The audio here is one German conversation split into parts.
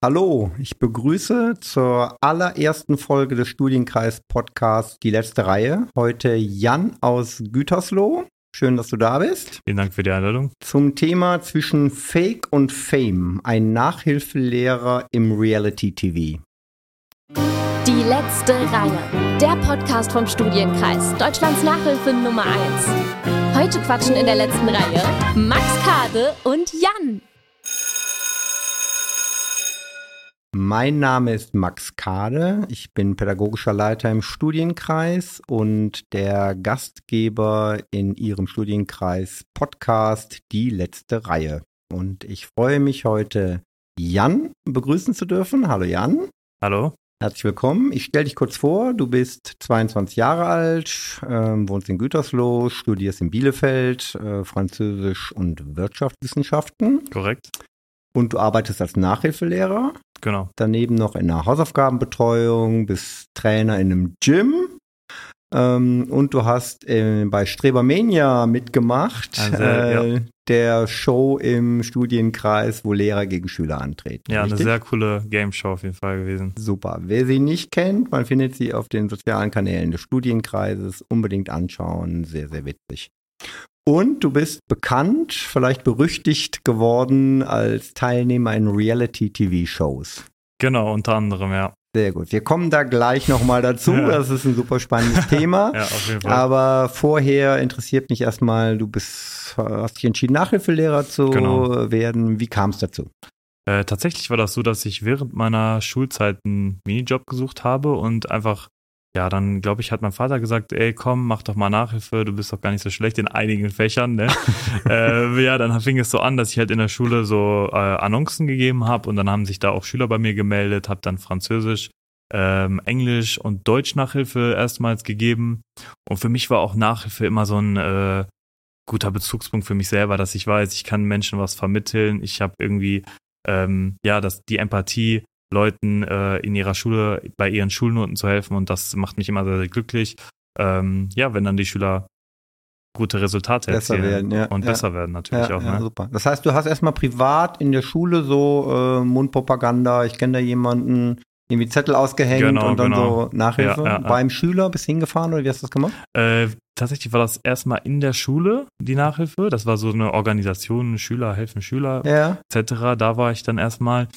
Hallo, ich begrüße zur allerersten Folge des Studienkreis Podcasts die letzte Reihe. Heute Jan aus Gütersloh. Schön, dass du da bist. Vielen Dank für die Einladung. Zum Thema zwischen Fake und Fame, ein Nachhilfelehrer im Reality TV. Die letzte Reihe. Der Podcast vom Studienkreis. Deutschlands Nachhilfe Nummer 1. Heute quatschen in der letzten Reihe Max Kade und Jan. Mein Name ist Max Kade. Ich bin pädagogischer Leiter im Studienkreis und der Gastgeber in Ihrem Studienkreis Podcast Die letzte Reihe. Und ich freue mich heute, Jan begrüßen zu dürfen. Hallo Jan. Hallo. Herzlich willkommen. Ich stelle dich kurz vor. Du bist 22 Jahre alt, äh, wohnst in Gütersloh, studierst in Bielefeld äh, Französisch und Wirtschaftswissenschaften. Korrekt. Und du arbeitest als Nachhilfelehrer. Genau. Daneben noch in der Hausaufgabenbetreuung, bist Trainer in einem Gym. Ähm, und du hast äh, bei Strebermania mitgemacht, Also, äh, ja. der Show im Studienkreis, wo Lehrer gegen Schüler antreten. Ja, eine richtig? sehr coole Game Show auf jeden Fall gewesen. Super. Wer sie nicht kennt, man findet sie auf den sozialen Kanälen des Studienkreises. Unbedingt anschauen. Sehr, sehr witzig. Und du bist bekannt, vielleicht berüchtigt geworden als Teilnehmer in Reality-TV-Shows. Genau, unter anderem, ja. Sehr gut. Wir kommen da gleich nochmal dazu. Ja. Das ist ein super spannendes Thema. Ja, auf jeden Fall. Aber vorher interessiert mich erstmal, du bist, hast dich entschieden, Nachhilfelehrer zu Genau. werden. Wie kam es dazu? Äh, tatsächlich war das so, dass ich während meiner Schulzeit einen Minijob gesucht habe und einfach, ja, dann glaube ich, hat mein Vater gesagt, ey, komm, mach doch mal Nachhilfe, du bist doch gar nicht so schlecht in einigen Fächern, ne? äh, ja, dann fing es so an, dass ich halt in der Schule so äh, Annoncen gegeben habe und dann haben sich da auch Schüler bei mir gemeldet, habe dann Französisch, ähm, Englisch und Deutsch Nachhilfe erstmals gegeben und für mich war auch Nachhilfe immer so ein äh, guter Bezugspunkt für mich selber, dass ich weiß, ich kann Menschen was vermitteln, ich habe irgendwie ähm, ja, dass die Empathie Leuten äh, in ihrer Schule bei ihren Schulnoten zu helfen und das macht mich immer sehr, sehr glücklich. Ähm, ja, wenn dann die Schüler gute Resultate Besser erzielen werden, ja, und ja. besser werden natürlich auch. ja, Ne? super. Das heißt, du hast erstmal privat in der Schule so äh, Mundpropaganda, ich kenne da jemanden, irgendwie Zettel ausgehängt Genau, und dann genau. so Nachhilfe. Beim Schüler bist du hingefahren oder wie hast du das gemacht? Äh, tatsächlich war das erstmal in der Schule die Nachhilfe. Das war so eine Organisation, Schüler helfen Schüler etc. Da war ich dann erstmal,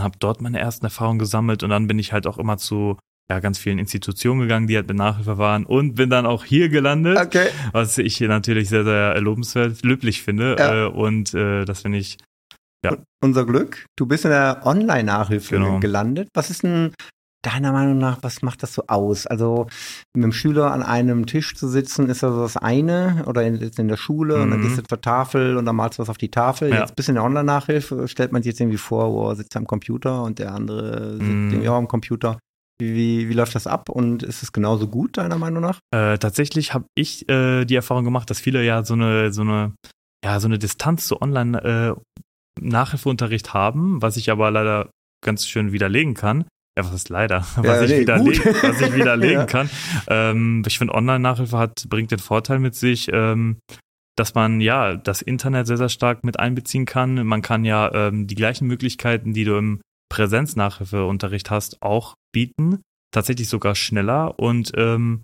habe dort meine ersten Erfahrungen gesammelt und dann bin ich halt auch immer zu ja, ganz vielen Institutionen gegangen, die halt mit Nachhilfe waren und bin dann auch hier gelandet. Okay. was ich hier natürlich sehr, sehr lobenswert, löblich finde. Ja. Äh, und äh, das finde ich, Unser Glück. Du bist in der Online-Nachhilfe Genau. gelandet. Was ist denn deiner Meinung nach, was macht das so aus? Also mit dem Schüler an einem Tisch zu sitzen, ist das das eine oder in, in der Schule und dann Mhm. gehst du zur Tafel und dann malst du was auf die Tafel. Ja. Jetzt bist du in der Online-Nachhilfe, stellt man sich jetzt irgendwie vor, oh, sitzt am Computer und der andere sitzt Mhm. irgendwie auch am Computer. Wie, wie, wie läuft das ab und ist es genauso gut, deiner Meinung nach? äh, tatsächlich habe ich äh, die Erfahrung gemacht, dass viele ja so eine, so eine, ja, so eine Distanz zu Online äh, Nachhilfeunterricht haben, was ich aber leider ganz schön widerlegen kann. Ja, was ist leider? Was, ich, nee, widerlegen, was ich widerlegen Ja. kann. Ähm, ich finde, Online-Nachhilfe hat, bringt den Vorteil mit sich, ähm, dass man ja das Internet sehr, sehr stark mit einbeziehen kann. Man kann ja ähm, die gleichen Möglichkeiten, die du im Präsenznachhilfeunterricht hast, auch bieten. Tatsächlich sogar schneller. Und ähm,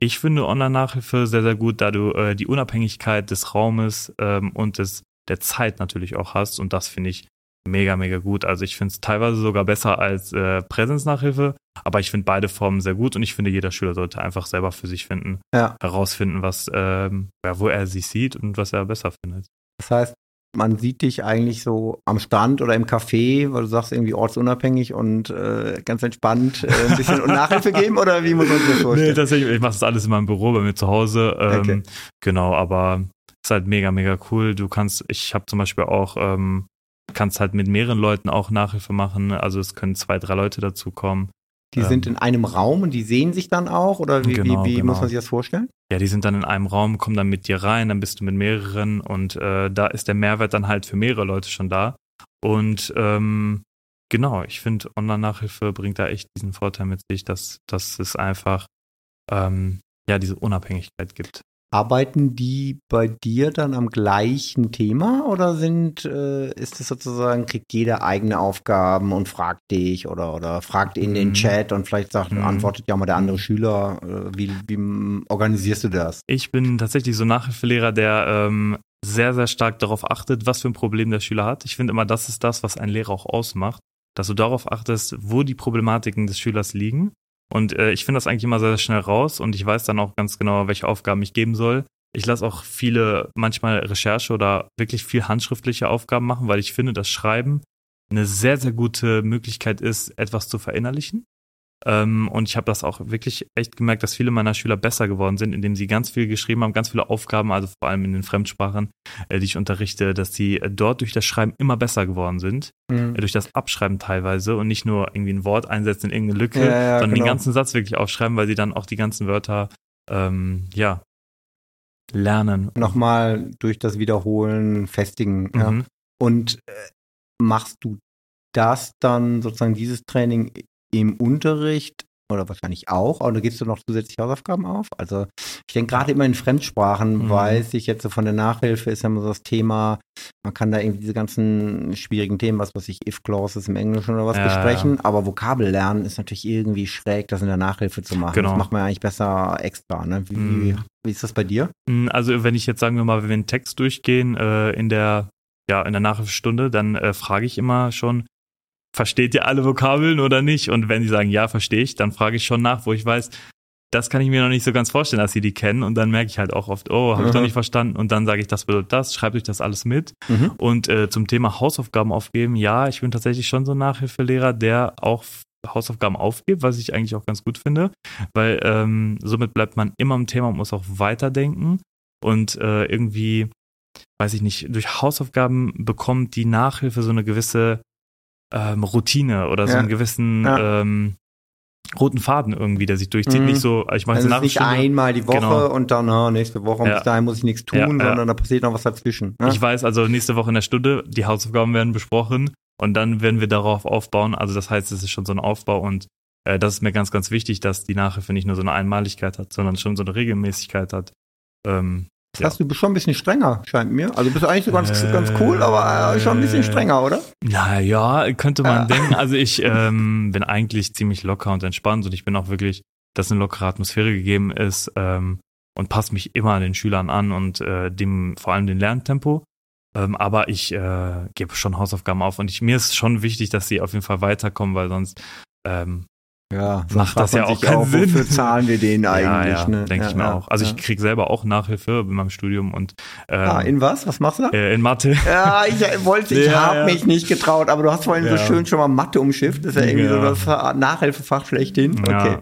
ich finde Online-Nachhilfe sehr, sehr gut, da du äh, die Unabhängigkeit des Raumes ähm, und des, der Zeit natürlich auch hast. Und das finde ich mega, mega gut. Also ich finde es teilweise sogar besser als äh, Präsenznachhilfe, aber ich finde beide Formen sehr gut und ich finde, jeder Schüler sollte einfach selber für sich finden, Ja. herausfinden, was, ähm, ja, wo er sich sieht und was er besser findet. Das heißt, man sieht dich eigentlich so am Stand oder im Café, weil du sagst irgendwie ortsunabhängig und äh, ganz entspannt äh, ein bisschen Nachhilfe geben oder wie muss man sich das Nee, vorstellen? tatsächlich, ich mache das alles in meinem Büro bei mir zu Hause. Ähm, Okay. Genau, aber ist halt mega, mega cool. Du kannst, ich habe zum Beispiel auch, ähm, kannst halt mit mehreren Leuten auch Nachhilfe machen. Also es können zwei, drei Leute dazu kommen. die ähm, sind in einem Raum und die sehen sich dann auch oder wie, Genau, wie, wie genau. muss man sich das vorstellen? Ja, die sind dann in einem Raum, kommen dann mit dir rein, dann bist du mit mehreren und äh, da ist der Mehrwert dann halt für mehrere Leute schon da. Und ähm, genau, ich finde, Online-Nachhilfe bringt da echt diesen Vorteil mit sich, dass, dass es einfach ähm, ja diese Unabhängigkeit gibt. Arbeiten die bei dir dann am gleichen Thema oder sind, äh, ist es sozusagen, kriegt jeder eigene Aufgaben und fragt dich oder, oder fragt in den Mhm. Chat und vielleicht sagt, Mhm. antwortet ja mal der andere Schüler. Äh, wie, wie organisierst du das? Ich bin tatsächlich so ein Nachhilfelehrer, der ähm, sehr, sehr stark darauf achtet, was für ein Problem der Schüler hat. Ich finde immer, das ist das, was ein Lehrer auch ausmacht, dass du darauf achtest, wo die Problematiken des Schülers liegen. Und äh, ich finde das eigentlich immer sehr, sehr schnell raus und ich weiß dann auch ganz genau, welche Aufgaben ich geben soll. Ich lasse auch viele, manchmal Recherche oder wirklich viel handschriftliche Aufgaben machen, weil ich finde, dass Schreiben eine sehr, sehr gute Möglichkeit ist, etwas zu verinnerlichen. Ähm, und ich habe das auch wirklich echt gemerkt, dass viele meiner Schüler besser geworden sind, indem sie ganz viel geschrieben haben, ganz viele Aufgaben, also vor allem in den Fremdsprachen, äh, die ich unterrichte, dass sie äh, dort durch das Schreiben immer besser geworden sind, äh, durch das Abschreiben teilweise und nicht nur irgendwie ein Wort einsetzen in irgendeine Lücke, Ja, ja, sondern genau. den ganzen Satz wirklich aufschreiben, weil sie dann auch die ganzen Wörter ähm, ja lernen. Nochmal durch das Wiederholen festigen. Ja. Mhm. Und äh, machst du das dann sozusagen dieses Training im Unterricht oder wahrscheinlich auch, oder gibst du noch zusätzliche Hausaufgaben auf? Also ich denke gerade immer in Fremdsprachen, Mhm. weiß ich jetzt so von der Nachhilfe ist ja immer so das Thema, man kann da irgendwie diese ganzen schwierigen Themen, was weiß ich, if-clauses im Englischen oder was Ja, besprechen, aber Vokabel lernen ist natürlich irgendwie schräg, das in der Nachhilfe zu machen. Genau. Das macht man ja eigentlich besser extra. Ne? Wie, Mhm. wie ist das bei dir? Mm, Also wenn ich jetzt sagen wir mal, wenn wir einen Text durchgehen äh, in der ja in der Nachhilfestunde, dann äh, frage ich immer schon, versteht ihr alle Vokabeln oder nicht? Und wenn die sagen ja, verstehe ich, dann frage ich schon nach, wo ich weiß, das kann ich mir noch nicht so ganz vorstellen, dass sie die kennen. Und dann merke ich halt auch oft, oh, habe ich doch nicht verstanden. Und dann sage ich, das bedeutet das, schreibt euch das alles mit. Mhm. Und äh, zum Thema Hausaufgaben aufgeben, ja, ich bin tatsächlich schon so ein Nachhilfelehrer, der auch Hausaufgaben aufgibt, was ich eigentlich auch ganz gut finde, weil ähm, somit bleibt man immer im Thema und muss auch weiterdenken und äh, irgendwie, weiß ich nicht, durch Hausaufgaben bekommt die Nachhilfe so eine gewisse ähm, Routine oder so Ja. einen gewissen Ja. ähm, roten Faden irgendwie, der sich durchzieht. Mhm. Nicht so, ich mache Also jetzt nicht einmal die Woche Genau. und dann ah, nächste Woche und Ja. bis dahin muss ich nichts tun, Ja, ja. sondern da passiert noch was dazwischen. Ne? Ich weiß also nächste Woche in der Stunde, die Hausaufgaben werden besprochen und dann werden wir darauf aufbauen. Also das heißt, es ist schon so ein Aufbau und äh, das ist mir ganz, ganz wichtig, dass die Nachhilfe nicht nur so eine Einmaligkeit hat, sondern schon so eine Regelmäßigkeit hat. Ähm, ja. du bist schon ein bisschen strenger, scheint mir. Also du bist eigentlich so ganz, Äh, ganz cool, aber äh, schon ein bisschen strenger, oder? Naja, könnte man Ja. denken. Also ich ähm, bin eigentlich ziemlich locker und entspannt und ich bin auch wirklich, dass eine lockere Atmosphäre gegeben ist ähm, und passe mich immer den Schülern an und äh, dem vor allem dem Lerntempo. Ähm, aber ich äh, gebe schon Hausaufgaben auf und ich, mir ist schon wichtig, dass sie auf jeden Fall weiterkommen, weil sonst ähm, Ja, Macht das ja auch keinen Sinn. Wofür zahlen wir den eigentlich? ja, ja, ne? denke ja, ich mir auch. Also ich kriege selber auch Nachhilfe in meinem Studium und ähm, Ah, in was? Was machst du da? äh, in Mathe. Ja, ich äh, wollte, ich habe mich nicht getraut, aber du hast vorhin so schön schon mal Mathe umschifft. Das ist ja irgendwie so das Nachhilfefach schlechthin. Okay.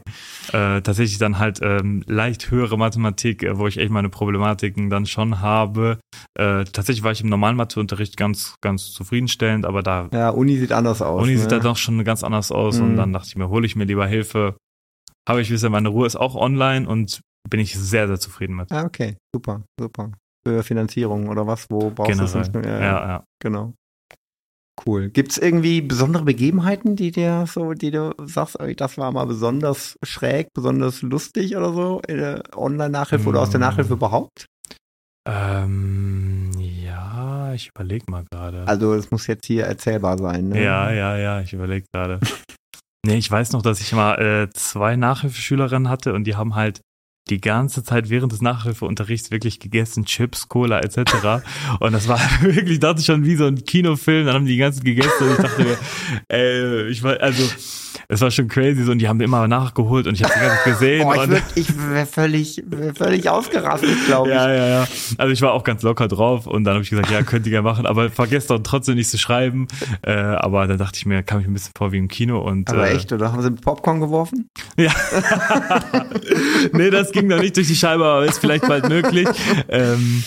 Äh, tatsächlich dann halt ähm, leicht höhere Mathematik, äh, wo ich echt meine Problematiken dann schon habe. Äh, tatsächlich war ich im normalen Matheunterricht ganz, ganz zufriedenstellend, aber da Ja, Uni sieht anders aus. Uni ne? sieht da doch schon ganz anders aus und Mhm. dann dachte ich mir, hole ich mir lieber Hilfe. Habe ich bisher meine Ruhe, ist auch online und bin ich sehr, sehr zufrieden mit. Ah, okay, super, super. Für Finanzierung oder was? Wo brauchst du Generell. das? Ja, Ja, ja. genau. Cool. Gibt es irgendwie besondere Begebenheiten, die dir so, die du sagst, das war mal besonders schräg, besonders lustig oder so in der Online-Nachhilfe oder aus der Mm. Nachhilfe überhaupt? Ähm, ja, ich überlege mal gerade. Also es muss jetzt hier erzählbar sein. Ne? Ja, ja, ja, ich überlege gerade. nee, ich weiß noch, dass ich mal äh, zwei Nachhilfeschülerinnen hatte und die haben halt die ganze Zeit während des Nachhilfeunterrichts wirklich gegessen, Chips, Cola etc. Und das war wirklich, dachte ich schon wie so ein Kinofilm, dann haben die die ganze gegessen und ich dachte mir, ey, ich war, also, es war schon crazy so und die haben immer nachgeholt und ich habe die ganze Zeit gesehen. Boah, ich ich wäre völlig, wär völlig ausgerastet, glaube ich. ja, ja, ja. Also ich war auch ganz locker drauf und dann habe ich gesagt, ja, könnt ihr gerne machen, aber vergesst doch trotzdem nicht zu schreiben. Äh, aber dann dachte ich mir, kam ich ein bisschen vor wie im Kino und Aber äh, echt, oder haben sie Popcorn geworfen? Ja. nee, das ging noch nicht durch die Scheibe, aber ist vielleicht bald möglich. Ähm,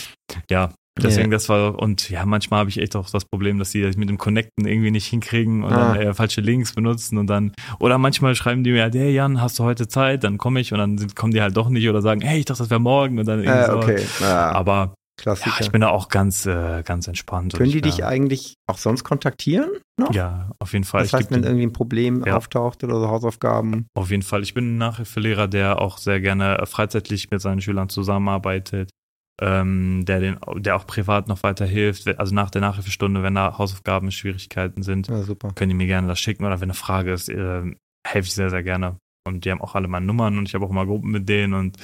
ja, deswegen Ja. das war und ja, manchmal habe ich echt auch das Problem, dass die das mit dem Connecten irgendwie nicht hinkriegen und Ah. dann äh, falsche Links benutzen und dann oder manchmal schreiben die mir, hey Jan, hast du heute Zeit? Dann komme ich und dann kommen die halt doch nicht oder sagen, hey, ich dachte, das wäre morgen und dann irgendwie Äh, so. okay. Ja. Aber Klassiker. Ja, ich bin da auch ganz, äh, ganz entspannt. Können die ich, dich ja, eigentlich auch sonst kontaktieren? Noch? Ja, auf jeden Fall. Das Ich heißt, wenn irgendwie ein Problem Ja. auftaucht oder so Hausaufgaben. Auf jeden Fall. Ich bin ein Nachhilfelehrer, der auch sehr gerne äh, freizeitlich mit seinen Schülern zusammenarbeitet, ähm, der, den, der auch privat noch weiterhilft. Also nach der Nachhilfestunde, wenn da Hausaufgaben, Schwierigkeiten sind, Ja, können die mir gerne das schicken oder wenn eine Frage ist, äh, helfe ich sehr, sehr gerne. Und die haben auch alle meine Nummern und ich habe auch immer Gruppen mit denen und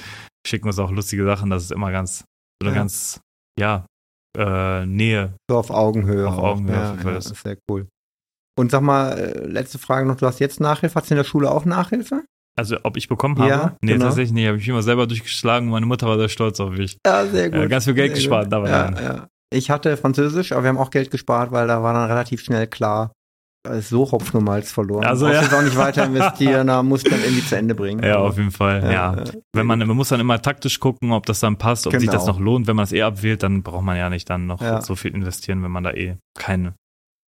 schicken uns auch lustige Sachen. Das ist immer ganz, so eine Ja. ganz, ja, äh, Nähe. So auf Augenhöhe. Auf. Augenhöhe, Ja, auf ja, das ist sehr cool. Und sag mal, äh, letzte Frage noch. Du hast jetzt Nachhilfe. Hast du in der Schule auch Nachhilfe? Also ob ich bekommen habe? Ja, nee, genau. tatsächlich nicht. Habe ich immer selber durchgeschlagen. Meine Mutter war sehr stolz auf mich. Ja, sehr Äh, ganz viel Geld Sehr gespart gut. dabei. Ja, ja. Ich hatte Französisch, aber wir haben auch Geld gespart, weil da war dann relativ schnell klar, ist so Hopfen und Malz verloren. Also, ja. auch nicht weiter investieren, da musst du dann irgendwie zu Ende bringen. Ja, auf jeden Fall. Ja, ja. Wenn man, man muss dann immer taktisch gucken, ob das dann passt, ob sich Genau. das noch lohnt. Wenn man es eh abwählt, dann braucht man ja nicht dann noch Ja. so viel investieren, wenn man da eh keinen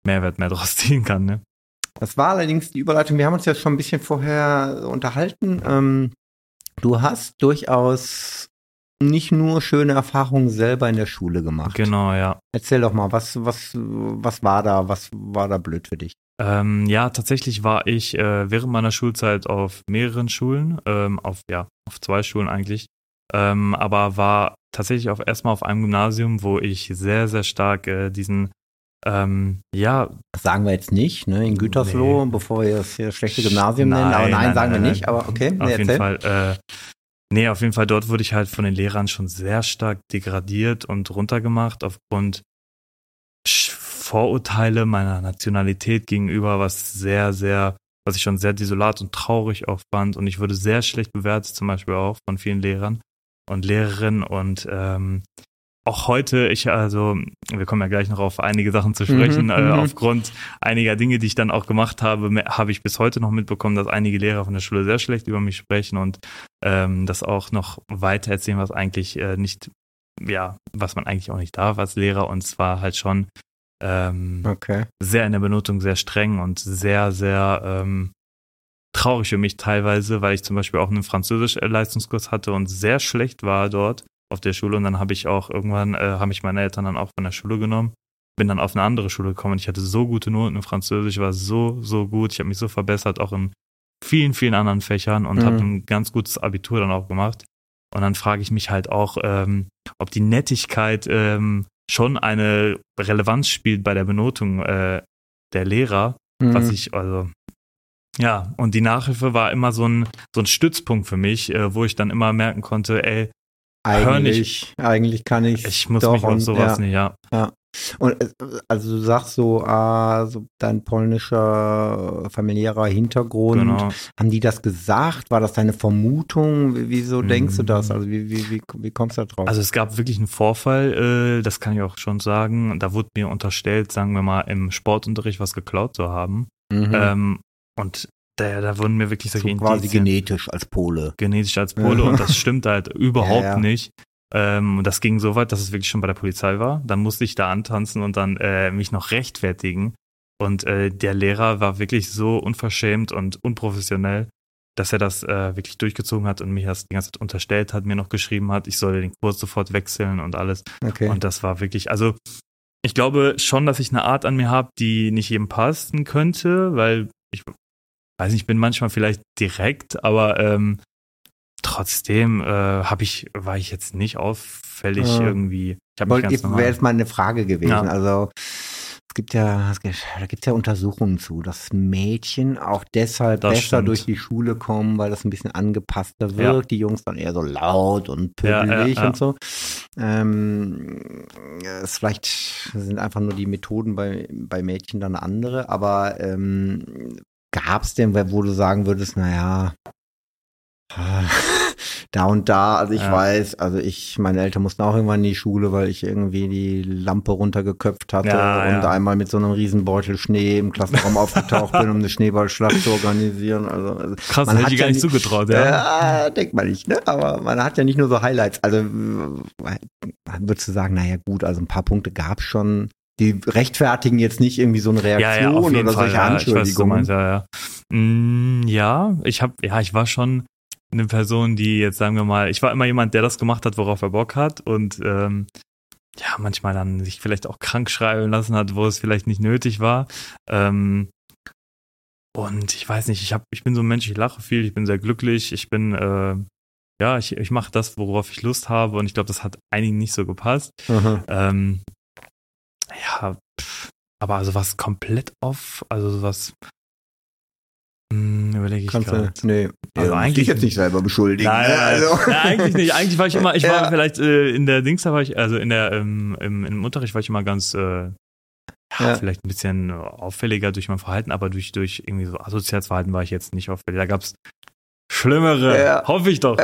Mehrwert mehr draus ziehen kann. Ne? Das war allerdings die Überleitung. Wir haben uns ja schon ein bisschen vorher unterhalten. Ähm, du hast durchaus nicht nur schöne Erfahrungen selber in der Schule gemacht. Genau, ja. Erzähl doch mal, was, was, was war da, was war da blöd für dich? Ähm, ja, tatsächlich war ich äh, während meiner Schulzeit auf mehreren Schulen, ähm, auf ja, auf zwei Schulen eigentlich, ähm, aber war tatsächlich auch erstmal auf einem Gymnasium, wo ich sehr, sehr stark äh, diesen ähm, ja, Das sagen wir jetzt nicht, ne, in Gütersloh, Nee. bevor wir das hier schlechte Gymnasium Nein, nennen. Aber nein, nein, sagen nein, wir nicht. Aber okay, nee, auf jeden erzähl. Fall. Äh, nee, auf jeden Fall dort wurde ich halt von den Lehrern schon sehr stark degradiert und runtergemacht aufgrund Vorurteile meiner Nationalität gegenüber, was sehr, sehr, was ich schon sehr desolat und traurig auch fand. Und ich wurde sehr schlecht bewertet, zum Beispiel auch von vielen Lehrern und Lehrerinnen. Und ähm, auch heute, ich, also, wir kommen ja gleich noch auf einige Sachen zu sprechen, Mhm, äh, mhm. aufgrund einiger Dinge, die ich dann auch gemacht habe, habe ich bis heute noch mitbekommen, dass einige Lehrer von der Schule sehr schlecht über mich sprechen und ähm, das auch noch weiter erzählen, was eigentlich äh, nicht, ja, was man eigentlich auch nicht darf als Lehrer und zwar halt schon ähm, Okay. sehr in der Benotung sehr streng und sehr, sehr ähm, traurig für mich teilweise, weil ich zum Beispiel auch einen Französisch-Leistungskurs hatte und sehr schlecht war dort auf der Schule und dann habe ich auch irgendwann, äh, haben mich meine Eltern dann auch von der Schule genommen, bin dann auf eine andere Schule gekommen und ich hatte so gute Noten in Französisch, war so, so gut, ich habe mich so verbessert, auch in vielen, vielen anderen Fächern und Mhm. habe ein ganz gutes Abitur dann auch gemacht. Und dann frage ich mich halt auch, ähm, ob die Nettigkeit ähm, schon eine Relevanz spielt bei der Benotung äh, der Lehrer, was Mhm. ich, also, ja, und die Nachhilfe war immer so ein, so ein Stützpunkt für mich, äh, wo ich dann immer merken konnte, ey, eigentlich, eigentlich kann ich ich muss doch mich auf und- sowas ja. nicht, ja. Und äh, also du sagst so, ah, so dein polnischer äh, familiärer Hintergrund. Genau. Haben die das gesagt? War das deine Vermutung? Wie- Wieso denkst du das? Also wie, wie, wie, wie kommst du da drauf? Also es gab wirklich einen Vorfall, äh, das kann ich auch schon sagen. Da wurde mir unterstellt, sagen wir mal, im Sportunterricht was geklaut zu haben. Mhm. Ähm, und da, da wurden mir wirklich so quasi Indizien- genetisch als Pole. genetisch als Pole und das stimmt halt überhaupt Ja, ja. nicht. Ähm, und das ging so weit, dass es wirklich schon bei der Polizei war. Dann musste ich da antanzen und dann äh, mich noch rechtfertigen. Und äh, der Lehrer war wirklich so unverschämt und unprofessionell, dass er das äh, wirklich durchgezogen hat und mir das die ganze Zeit unterstellt hat, mir noch geschrieben hat, ich solle den Kurs sofort wechseln und alles. Okay. Und das war wirklich, also ich glaube schon, dass ich eine Art an mir habe, die nicht jedem passen könnte, weil ich weiß nicht, ich bin manchmal vielleicht direkt, aber ähm, trotzdem äh, habe ich, war ich jetzt nicht auffällig Ja. irgendwie. Ich habe mich Wollt- ganz Wäre jetzt mal eine Frage gewesen. Ja. Also es gibt ja, es gibt- da gibt es ja Untersuchungen zu, dass Mädchen auch deshalb Das besser stimmt. durch die Schule kommen, weil das ein bisschen angepasster wirkt. Die Jungs dann eher so laut und Ja, ja, pöbelig ja. und so. Ähm, es vielleicht sind einfach nur die Methoden bei, bei Mädchen dann andere, aber ähm, gab es denn, wo du sagen würdest, naja, da und da, also ich Ja. weiß, also ich, meine Eltern mussten auch irgendwann in die Schule, weil ich irgendwie die Lampe runtergeköpft hatte Ja, und ja. einmal mit so einem Riesenbeutel Schnee im Klassenraum aufgetaucht bin, um eine Schneeballschlacht zu organisieren. Also, also Krass, man hätte hat ich gar ja nicht zugetraut, ja. ja, denkt man nicht, ne? Aber man hat ja nicht nur so Highlights. Also würdest du sagen, naja gut, also ein paar Punkte gab es schon. Die rechtfertigen jetzt nicht irgendwie so eine Ja, Reaktion ja, jeden oder Fall. solche Ja, ich weiß, Anschuldigungen. meinst, ja, ja. Mm, ja, ich habe, ja, ich war schon eine Person, die jetzt sagen wir mal, ich war immer jemand, der das gemacht hat, worauf er Bock hat und ähm, ja, manchmal dann sich vielleicht auch krank schreiben lassen hat, wo es vielleicht nicht nötig war. Ähm, und ich weiß nicht, ich hab, ich bin so ein Mensch, ich lache viel, ich bin sehr glücklich, ich bin, äh, ja, ich, ich mache das, worauf ich Lust habe und ich glaube, das hat einigen nicht so gepasst. Ähm, ja, pff, aber also was komplett off, also sowas, hm, überlege ich gerade. nee, Also ja, eigentlich- dich jetzt nicht selber beschuldigen. Nein, ne? also. nein, eigentlich nicht. Eigentlich war ich immer, ich war Ja. vielleicht äh, in der Dings, da war ich, also in der, ähm, im, im Unterricht war ich immer ganz, äh, ja, Ja. vielleicht ein bisschen auffälliger durch mein Verhalten, aber durch, durch irgendwie so asoziales Verhalten war ich jetzt nicht auffällig. Da gab's schlimmere, Ja. hoffe ich doch.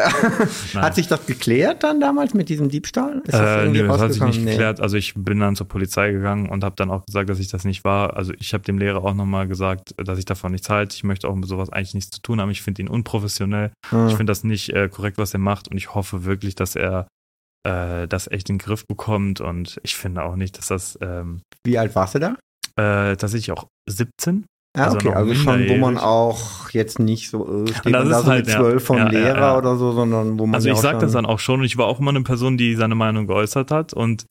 Hat sich das geklärt dann damals mit diesem Diebstahl? Ist das Äh, nö, das hat sich nicht Nee. geklärt. Also ich bin dann zur Polizei gegangen und habe dann auch gesagt, dass ich das nicht war. Also ich habe dem Lehrer auch nochmal gesagt, dass ich davon nichts halte. Ich möchte auch mit sowas eigentlich nichts zu tun haben. Ich finde ihn unprofessionell. Ah. Ich finde das nicht äh, korrekt, was er macht und ich hoffe wirklich, dass er äh, das echt in den Griff bekommt und ich finde auch nicht, dass das ähm, Wie alt warst du da? äh, tatsächlich auch 17. Ja, Also okay, also schon, wo man auch jetzt nicht so, äh, steht Und das man da ist so halt, mit ja. zwölf vom Ja, ja, Lehrer ja. oder so, sondern wo man Also ja ich schon, das dann auch schon und ich war auch immer eine Person, die seine Meinung geäußert hat und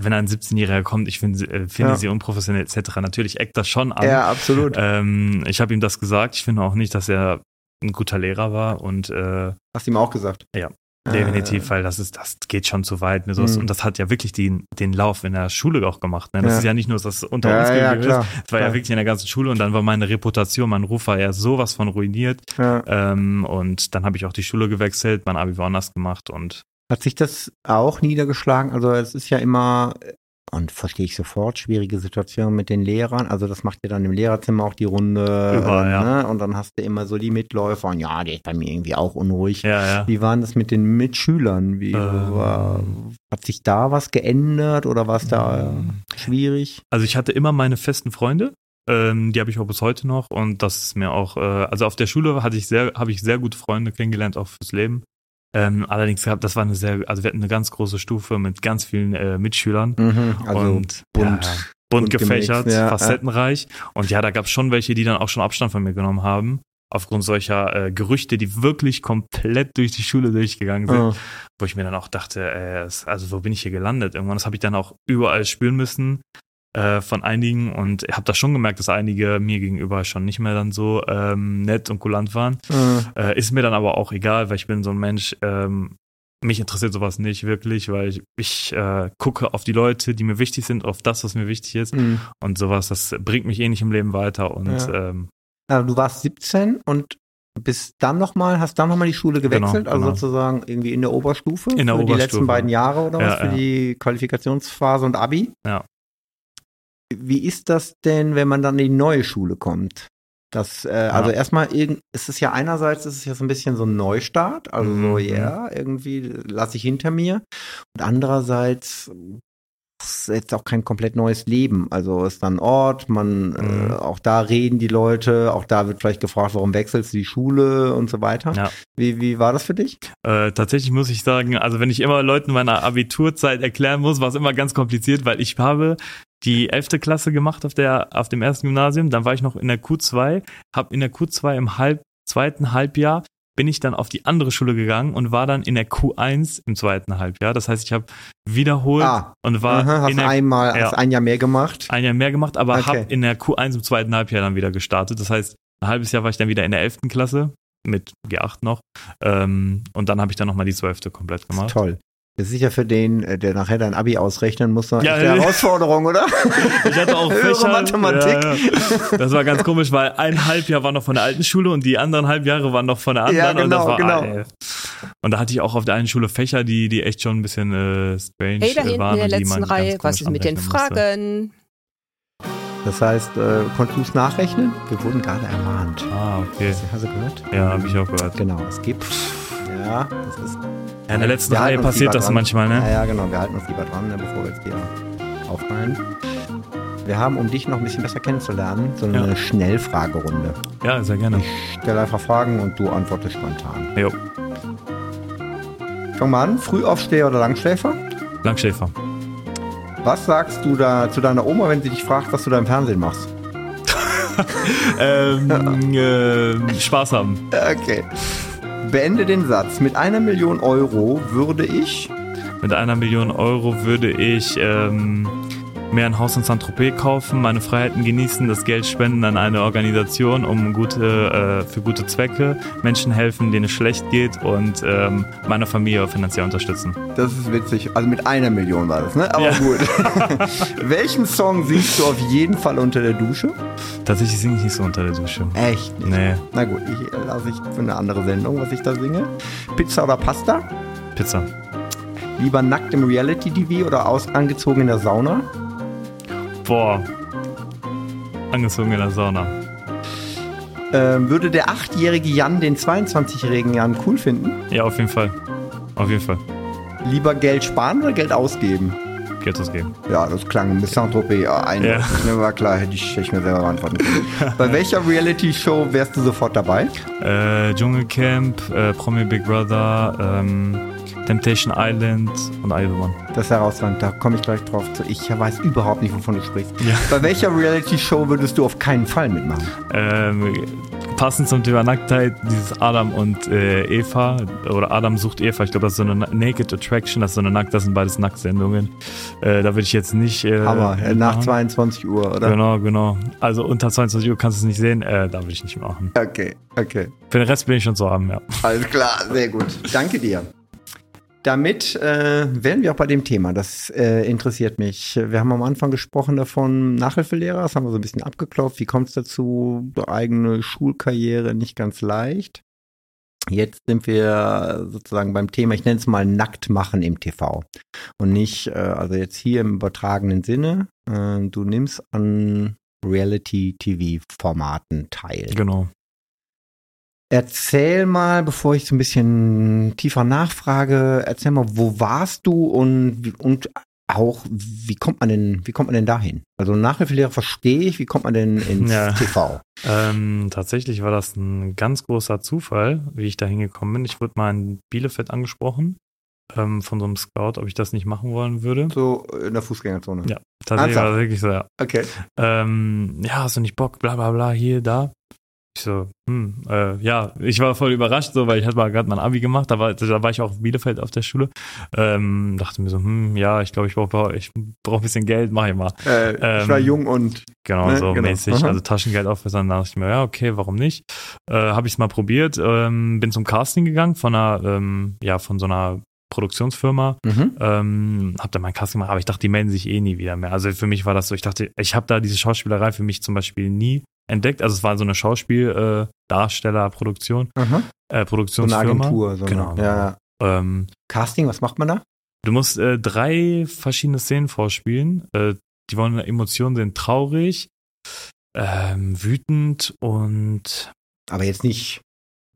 wenn ein 17-Jähriger kommt, ich finde, äh, finde Ja. sie unprofessionell etc. Natürlich eckt das schon an. Ja, absolut. Ähm, ich habe ihm das gesagt. Ich finde auch nicht, dass er ein guter Lehrer war und äh, Hast du ihm auch gesagt? Ja, Definitiv, weil das ist, das geht schon zu weit. Ne? Mhm. Und das hat ja wirklich den, den Lauf in der Schule auch gemacht. Ne? Das Ja. ist ja nicht nur, dass das unter Ja, uns ja, klar. ist. Es war ja klar. wirklich in der ganzen Schule und dann war meine Reputation, mein Ruf war ja sowas von ruiniert. Ja. Ähm, und dann habe ich auch die Schule gewechselt, mein Abi woanders gemacht und Hat sich das auch niedergeschlagen? Also es ist ja immer, und verstehe ich sofort, schwierige Situation mit den Lehrern. Also das macht ja dann im Lehrerzimmer auch die Runde. Überall, äh, ja. ne? Und dann hast du immer so die Mitläufer und ja, der ist bei mir irgendwie auch unruhig. ja, ja. Wie waren das mit den Mitschülern? Wie Ähm. war, hat sich da was geändert oder war es da Ähm. schwierig? Also ich hatte immer meine festen Freunde. Ähm, die habe ich auch bis heute noch und das ist mir auch, äh, also auf der Schule hatte ich sehr, habe ich sehr gute Freunde kennengelernt, auch fürs Leben. Ähm, allerdings gab, das war eine sehr, also wir hatten eine ganz große Stufe mit ganz vielen äh, Mitschülern Mhm, also und bunt- ja, bunt bunt gefächert, gemixt, ja, facettenreich. Und ja, da gab es schon welche, die dann auch schon Abstand von mir genommen haben. Aufgrund solcher äh, Gerüchte, die wirklich komplett durch die Schule durchgegangen sind, Ah, wo ich mir dann auch dachte, äh, also wo bin ich hier gelandet? Irgendwann, das habe ich dann auch überall spüren müssen äh, von einigen und habe da schon gemerkt, dass einige mir gegenüber schon nicht mehr dann so ähm, nett und kulant waren. ah, Äh, ist mir dann aber auch egal, weil ich bin so ein Mensch, ähm, mich interessiert sowas nicht wirklich, weil ich, ich äh, gucke auf die Leute, die mir wichtig sind, auf das, was mir wichtig ist mhm. und sowas, das bringt mich eh nicht im Leben weiter und Ja. ähm, Also du warst 17 und bist dann nochmal, hast dann nochmal die Schule gewechselt, Genau, also genau. sozusagen irgendwie in der Oberstufe In der für die Oberstufe. letzten beiden Jahre oder was, Ja, für ja. die Qualifikationsphase und Abi. Ja. Wie ist das denn, wenn man dann in die neue Schule kommt? Das, äh, also erstmal, irgend- es ist ja einerseits, ist es ja so ein bisschen so ein Neustart, also so, Mhm. ja, irgendwie lasse ich hinter mir. Und andererseits ist jetzt auch kein komplett neues Leben. Also ist dann ein Ort, man, Mhm. äh, auch da reden die Leute, auch da wird vielleicht gefragt, warum wechselst du die Schule und so weiter. Ja. Wie, wie war das für dich? Äh, tatsächlich muss ich sagen, also wenn ich immer Leuten meine Abiturzeit erklären muss, war es immer ganz kompliziert, weil ich habe die 11. Klasse gemacht auf der auf dem ersten Gymnasium, dann war ich noch in der Q2, habe in der Q2 im halb, zweiten Halbjahr bin ich dann auf die andere Schule gegangen und war dann in der Q1 im zweiten Halbjahr. Das heißt, ich habe wiederholt Ah, und war aha, hast in der, einmal, ja. hast ein Jahr mehr gemacht. ein Jahr mehr gemacht, aber Okay. habe in der Q1 im zweiten Halbjahr dann wieder gestartet. Das heißt, ein halbes Jahr war ich dann wieder in der 11. Klasse mit G8 noch ähm, und dann habe ich dann nochmal die 12. komplett gemacht. Toll. Das ist sicher für den, äh, der nachher dein Abi ausrechnen muss, eine Ja, ja. Herausforderung, oder? Ich hatte auch Höhere Fächer. Mathematik. Ja, ja. Das war ganz komisch, weil ein Halbjahr war noch von der alten Schule und die anderen Halbjahre waren noch von der anderen. Ja, und, das genau, war, genau. Und da hatte ich auch auf der einen Schule Fächer, die, die echt schon ein bisschen äh, strange Hey, da äh, hinten waren. in der und die letzten man Reihe, was ist mit den anrechnen musste. Fragen? Das heißt, äh, konntest du es nachrechnen? Wir wurden gerade ermahnt. Ah, okay. Hast du gehört? Ja, habe ich auch gehört. Genau, es gibt. Ja, das ist. Ja, in der letzten Reihe passiert das dran. manchmal, Ja, ne? ja, genau. Wir halten uns lieber dran, ne, bevor wir jetzt hier aufhalten. Wir haben, um dich noch ein bisschen besser kennenzulernen, so eine Ja. Schnellfragerunde. Ja, sehr gerne. Ich stelle einfach Fragen und du antwortest spontan. Jo, Fang mal an. Frühaufsteher oder Langschläfer? Langschäfer. Was sagst du da zu deiner Oma, wenn sie dich fragt, was du da im Fernsehen machst? ähm, äh, Spaß haben. Okay. Beende den Satz. Mit einer Million Euro würde ich. Mit einer Million Euro würde ich ähm, mir ein Haus in Saint-Tropez kaufen, meine Freiheiten genießen, das Geld spenden an eine Organisation um gute, äh, für gute Zwecke, Menschen helfen, denen es schlecht geht und ähm, meine Familie finanziell unterstützen. Das ist witzig. Also mit einer Million war das, ne? Aber Ja. gut. Welchen Song singst du auf jeden Fall unter der Dusche? Tatsächlich singe ich nicht so unter der Dusche. Echt nicht. Nee, Na gut, ich äh, lasse ich für eine andere Sendung, was ich da singe. Pizza oder Pasta? Pizza. Lieber nackt im Reality-TV oder aus angezogen in der Sauna? Boah. Angezogen in der Sauna. Ähm, würde der achtjährige Jan den 22-jährigen Jan cool finden? Ja, auf jeden Fall. Auf jeden Fall. Lieber Geld sparen oder Geld ausgeben? Geld ausgeben. Ja, das klang bis Saint-Tropez ja, eindeutig. Ne, war klar, hätte ich, hätte ich mir selber beantworten können. Bei welcher Reality-Show wärst du sofort dabei? Äh, Dschungelcamp, äh, Promi Big Brother, ähm, Temptation Island und One. Das ist herausragend, da komme ich gleich drauf zu. Ich weiß überhaupt nicht, wovon du sprichst. Ja. Bei welcher Reality-Show würdest du auf keinen Fall mitmachen? Ähm, passend zum Thema Nacktheit, dieses Adam und äh, Eva, oder Adam sucht Eva, ich glaube, das ist so eine Na- Naked Attraction, das ist so eine Nackt, das sind beides Nacktsendungen. Äh, da würde ich jetzt nicht. Äh, Aber äh, nach mitmachen. 22 Uhr, oder? Genau, genau. Also unter 22 Uhr kannst du es nicht sehen, äh, da würde ich nicht machen. Okay, okay. Für den Rest bin ich schon zu haben, ja. Alles klar, sehr gut. Danke dir. Damit äh, wären wir auch bei dem Thema. Das äh, interessiert mich. Wir haben am Anfang gesprochen davon, Nachhilfelehrer, das haben wir so ein bisschen abgeklopft. Wie kommt es dazu? Eigene Schulkarriere nicht ganz leicht. Jetzt sind wir sozusagen beim Thema, ich nenne es mal nackt machen im TV. Und nicht, äh, also jetzt hier im übertragenen Sinne, äh, du nimmst an Reality-TV-Formaten teil. Genau. Erzähl mal, bevor ich so ein bisschen tiefer nachfrage, erzähl mal, wo warst du und, und auch, wie kommt man denn, wie kommt man denn dahin? Also Nachhilfelehrer verstehe ich, wie kommt man denn ins Ja. TV? Ähm, tatsächlich war das ein ganz großer Zufall, wie ich da hingekommen bin. Ich wurde mal in Bielefeld angesprochen ähm, von so einem Scout, ob ich das nicht machen wollen würde. So in der Fußgängerzone. Ja. Tatsächlich war das wirklich so, ja. Okay. Ähm, ja, hast du nicht Bock, bla bla bla, hier, da. Ich so, hm, äh, ja, ich war voll überrascht, so, weil ich hatte mal gerade mein Abi gemacht, da war, da war ich auch in Bielefeld auf der Schule. Ähm, dachte mir so, hm, ja, ich glaube, ich brauche ich brauch ein bisschen Geld, mach ich mal. Äh, ich Ähm, war jung und Genau, Ne, so genau. mäßig. Aha. Also Taschengeld aufbessern, da dachte ich mir, ja, okay, warum nicht? Äh, Habe ich es mal probiert, ähm, bin zum Casting gegangen von einer, ähm, ja, von so einer Produktionsfirma, mhm. ähm, hab da mein Casting gemacht, aber ich dachte, die melden sich eh nie wieder mehr. Also für mich war das so, ich dachte, ich habe da diese Schauspielerei für mich zum Beispiel nie entdeckt. Also es war so eine Schauspiel, äh, äh, so eine Produktionsfirma. Agentur. So Genau, Eine, ja. Ähm, Casting, was macht man da? Du musst äh, drei verschiedene Szenen vorspielen. Äh, die wollen Emotionen sind traurig, ähm, wütend und Aber jetzt nicht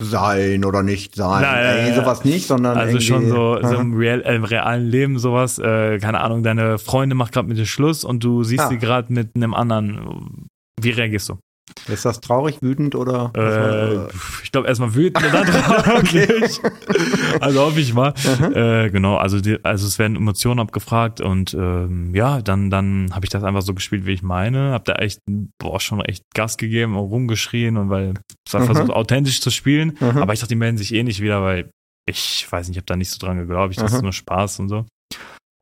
sein oder nicht sein. Nein, nein. sowas nicht, sondern also schon so, so im, real, äh, im realen Leben sowas. Äh, keine Ahnung, deine Freundin macht gerade mit dir Schluss und du siehst Ah. sie gerade mit einem anderen. Wie reagierst du? Ist das traurig, wütend oder? Äh, ich glaube erstmal wütend und dann traurig. Also hoffe ich mal. Aha. Äh, genau, also die, also es werden Emotionen abgefragt und ähm, ja, dann dann habe ich das einfach so gespielt, wie ich meine, habe da echt boah schon echt Gas gegeben und rumgeschrien und weil es war Mhm. versucht authentisch zu spielen, Mhm. aber ich dachte, die melden sich eh nicht wieder, weil ich weiß nicht, ich habe da nicht so dran geglaubt, ich dachte, das ist Mhm. nur Spaß und so.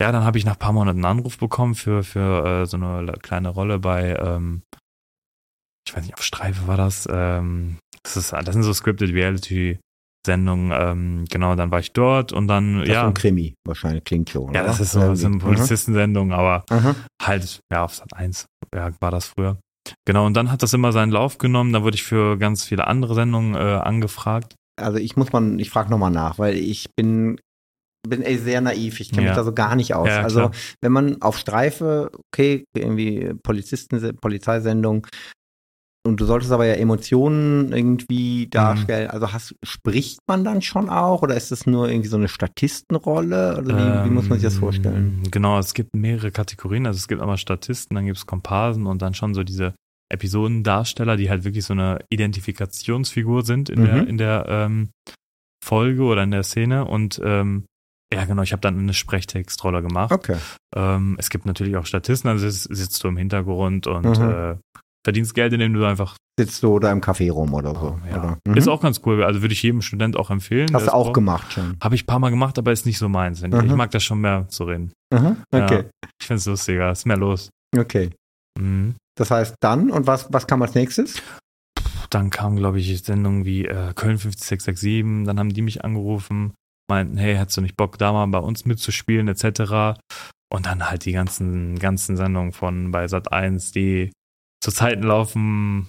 Ja, dann habe ich nach ein paar Monaten einen Anruf bekommen für für äh, so eine kleine Rolle bei ähm, ich weiß nicht, auf Streife war das. Ähm, das, ist, das sind so scripted Reality-Sendungen. Ähm, genau, dann war ich dort und dann, Das ist ja. ein Krimi, wahrscheinlich klingt so. Ja, das ist so, das sind Mhm. Polizistensendungen, aber Aha. halt, ja, auf Sat 1 ja, war das früher. Genau, und dann hat das immer seinen Lauf genommen. Da wurde ich für ganz viele andere Sendungen äh, angefragt. Also ich muss mal, ich frage nochmal nach, weil ich bin bin ey sehr naiv, ich kenne Ja. mich da so gar nicht aus. Ja, also klar. wenn man auf Streife, okay, irgendwie Polizisten, Polizeisendung, und du solltest aber ja Emotionen irgendwie Mhm. darstellen. Also hast, spricht man dann schon auch oder ist das nur irgendwie so eine Statistenrolle? Oder wie, wie muss man sich das vorstellen? Ähm, Genau, es gibt mehrere Kategorien. Also es gibt einmal Statisten, dann gibt es Komparsen und dann schon so diese Episodendarsteller, die halt wirklich so eine Identifikationsfigur sind in der, Mhm. in der ähm, Folge oder in der Szene. Und ähm, ja, genau, ich habe dann eine Sprechtextrolle gemacht. Okay. Ähm, es gibt natürlich auch Statisten, also sitzt, sitzt du im Hintergrund und Mhm. äh, verdienst Geld, indem du einfach sitzt du da im Café rum oder so. Ja. Oder? Mhm. Ist auch ganz cool. Also würde ich jedem Student auch empfehlen. Hast du auch gemacht schon. Habe ich ein paar Mal gemacht, aber ist nicht so meins. Ich Mhm. mag das schon mehr zu reden. Mhm. Okay, Ich finde es lustiger, ist mehr los. okay. Mhm. Das heißt dann, und was, was kam als nächstes? Dann kam, glaube ich, Sendungen wie äh, Köln 50667, dann haben die mich angerufen, meinten, hey, hättest du nicht Bock, da mal bei uns mitzuspielen, etc. Und dann halt die ganzen, ganzen Sendungen von bei Sat 1, die zu Zeiten laufen,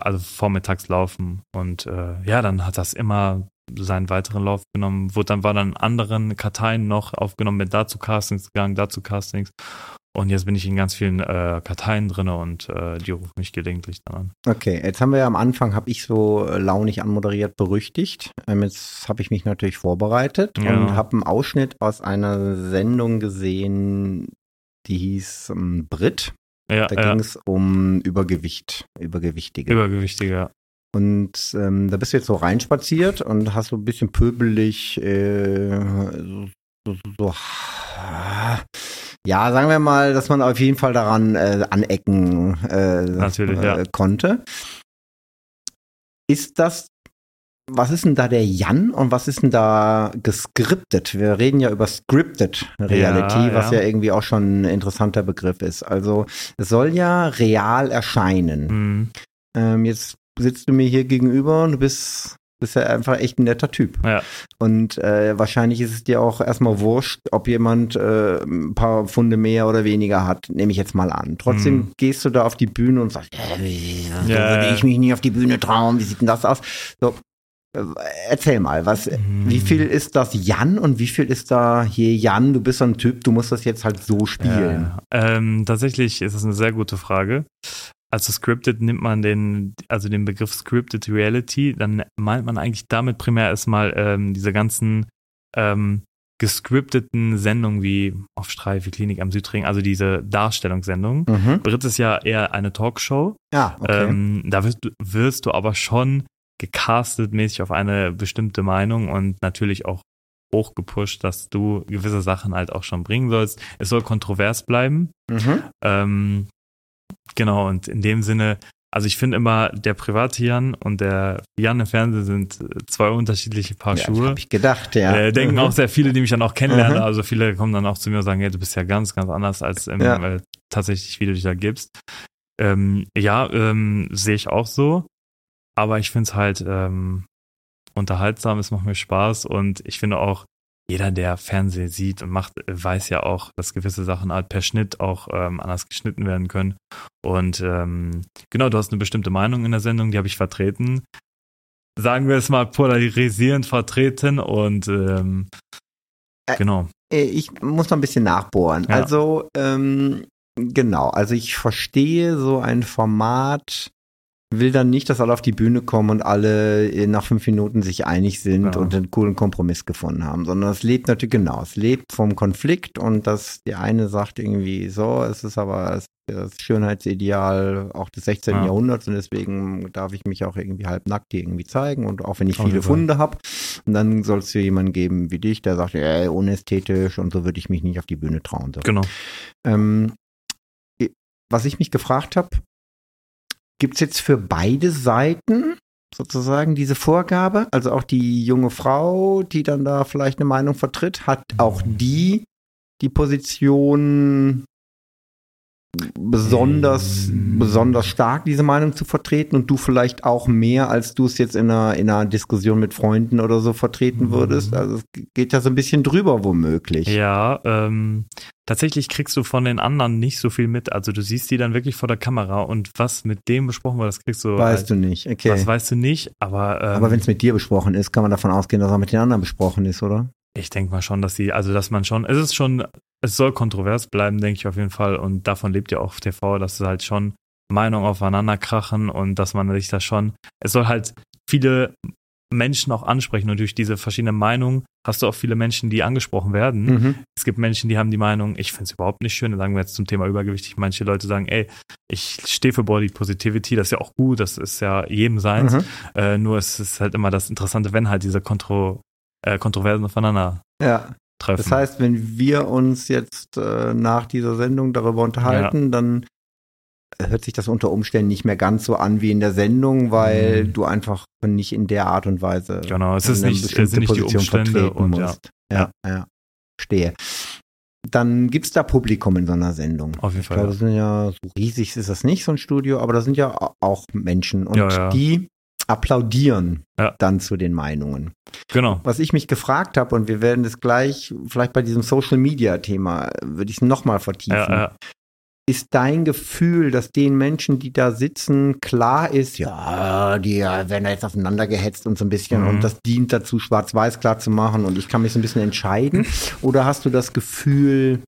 also vormittags laufen. Und äh, ja, dann hat das immer seinen weiteren Lauf genommen, wurde dann war dann in anderen Karteien noch aufgenommen, bin dazu Castings gegangen, dazu Castings. Und jetzt bin ich in ganz vielen äh, Karteien drin und äh, die rufen mich gelegentlich dann an. Okay, jetzt haben wir ja am Anfang, habe ich so äh, launig anmoderiert, berüchtigt. Ähm, jetzt habe ich mich natürlich vorbereitet Ja. und habe einen Ausschnitt aus einer Sendung gesehen, die hieß ähm, Brit. Ja, Da ja. ging es um Übergewicht, Übergewichtige. Übergewichtiger. Und ähm, da bist du jetzt so reinspaziert und hast so ein bisschen pöbelig, äh, so, so, so, ja, sagen wir mal, dass man auf jeden Fall daran äh, anecken äh, Natürlich, äh, ja. konnte. Ist das, was ist denn da der Jan und was ist denn da gescriptet? Wir reden ja über Scripted Reality, Ja, was ja. ja irgendwie auch schon ein interessanter Begriff ist. Also es soll ja real erscheinen. Mhm. Ähm, jetzt sitzt du mir hier gegenüber und du bist, bist ja einfach echt ein netter Typ. Ja. Und äh, wahrscheinlich ist es dir auch erstmal wurscht, ob jemand äh, ein paar Pfunde mehr oder weniger hat, nehme ich jetzt mal an. Trotzdem Mhm. gehst du da auf die Bühne und sagst, äh, wie, Ja, würde ja. ich mich nicht auf die Bühne trauen, wie sieht denn das aus? So, erzähl mal, was, Mhm. wie viel ist das Jan und wie viel ist da hier Jan, du bist so ein Typ, du musst das jetzt halt so spielen. Ja. Ähm, tatsächlich ist es eine sehr gute Frage. Also scripted nimmt man den, also den Begriff scripted reality, dann meint man eigentlich damit primär erstmal ähm, diese ganzen ähm, gescripteten Sendungen wie auf Streif, wie Klinik am Südring, also diese Darstellungssendungen. Mhm. Brit ist ja eher eine Talkshow. Ja, okay. Ähm, da wirst du, wirst du aber schon gecastet mäßig auf eine bestimmte Meinung und natürlich auch hochgepusht, dass du gewisse Sachen halt auch schon bringen sollst. Es soll kontrovers bleiben. mhm. Ähm, genau, und in dem Sinne, also ich finde immer, der private Jan und der Jan im Fernsehen sind zwei unterschiedliche Paar Ja, Schuhe. hab ich gedacht, ja. Äh, denken Mhm. auch sehr viele, die mich dann auch kennenlernen. Mhm. Also viele kommen dann auch zu mir und sagen, hey, du bist ja ganz, ganz anders als im, Ja. äh, tatsächlich, wie du dich da gibst. Ähm, ja, ähm, sehe ich auch so. Aber ich finde es halt ähm, unterhaltsam, es macht mir Spaß und ich finde auch, jeder, der Fernsehen sieht und macht, weiß ja auch, dass gewisse Sachen halt per Schnitt auch ähm, anders geschnitten werden können. Und ähm, genau, du hast eine bestimmte Meinung in der Sendung, die habe ich vertreten. Sagen wir es mal polarisierend vertreten und ähm, Ä- genau. Äh, Ich muss noch ein bisschen nachbohren. Ja. Also, ähm, genau, also ich verstehe so ein Format, will dann nicht, dass alle auf die Bühne kommen und alle äh, nach fünf Minuten sich einig sind Ja. und einen coolen Kompromiss gefunden haben, sondern es lebt natürlich genau, es lebt vom Konflikt und dass der eine sagt irgendwie so, es ist aber das Schönheitsideal auch des 16. Ja. Jahrhunderts und deswegen darf ich mich auch irgendwie halbnackt hier irgendwie zeigen und auch wenn ich viele. Funde habe, und dann soll es hier jemanden geben wie dich, der sagt, ey, unästhetisch und so würde ich mich nicht auf die Bühne trauen. So. Genau. Ähm, was ich mich gefragt habe, gibt es jetzt für beide Seiten sozusagen diese Vorgabe? Also auch die junge Frau, die dann da vielleicht eine Meinung vertritt, hat auch die die Position besonders, besonders stark diese Meinung zu vertreten und du vielleicht auch mehr, als du es jetzt in einer, in einer Diskussion mit Freunden oder so vertreten würdest. Also es geht ja so ein bisschen drüber womöglich. Ja, ähm, tatsächlich kriegst du von den anderen nicht so viel mit. Also du siehst die dann wirklich vor der Kamera und was mit dem besprochen wird, das kriegst du. Weißt halt, du nicht, okay. Das weißt du nicht, aber, ähm, Aber wenn es mit dir besprochen ist, kann man davon ausgehen, dass er mit den anderen besprochen ist, oder? ich denke mal schon, dass sie, also dass man schon, es ist schon, es soll kontrovers bleiben, denke ich auf jeden Fall. Und davon lebt ja auch TV, dass es halt schon Meinungen aufeinander krachen und dass man sich da schon, es soll halt viele Menschen auch ansprechen und durch diese verschiedenen Meinungen hast du auch viele Menschen, die angesprochen werden. Mhm. Es gibt Menschen, die haben die Meinung, ich finde es überhaupt nicht schön. Dann sagen wir jetzt zum Thema Übergewichtig. Manche Leute sagen, ey, ich stehe für Body Positivity, das ist ja auch gut, das ist ja jedem seins. Mhm. Äh, nur es ist halt immer das Interessante, wenn halt diese Kontro äh, Kontroversen aufeinander Ja, treffen. das heißt, wenn wir uns jetzt äh, nach dieser Sendung darüber unterhalten, dann hört sich das unter Umständen nicht mehr ganz so an wie in der Sendung, weil Mhm. du einfach nicht in der Art und Weise Genau, es ist nicht, es sind nicht die Position Umstände vertreten und ja, musst. Ja, ja. Stehe. Dann gibt's da Publikum in so einer Sendung. auf jeden Ich Fall. glaube, ja. das sind ja, so riesig ist das nicht, so ein Studio, aber da sind ja au- auch Menschen und Ja, ja. die applaudieren Ja. dann zu den Meinungen. Genau. Was ich mich gefragt habe, und wir werden das gleich, vielleicht bei diesem Social Media Thema, würde ich es nochmal vertiefen. Ja, ja. Ist dein Gefühl, dass den Menschen, die da sitzen, klar ist, ja, die werden da jetzt aufeinander gehetzt und so ein bisschen Mhm. und das dient dazu, schwarz-weiß klar zu machen und ich kann mich so ein bisschen entscheiden? Oder hast du das Gefühl,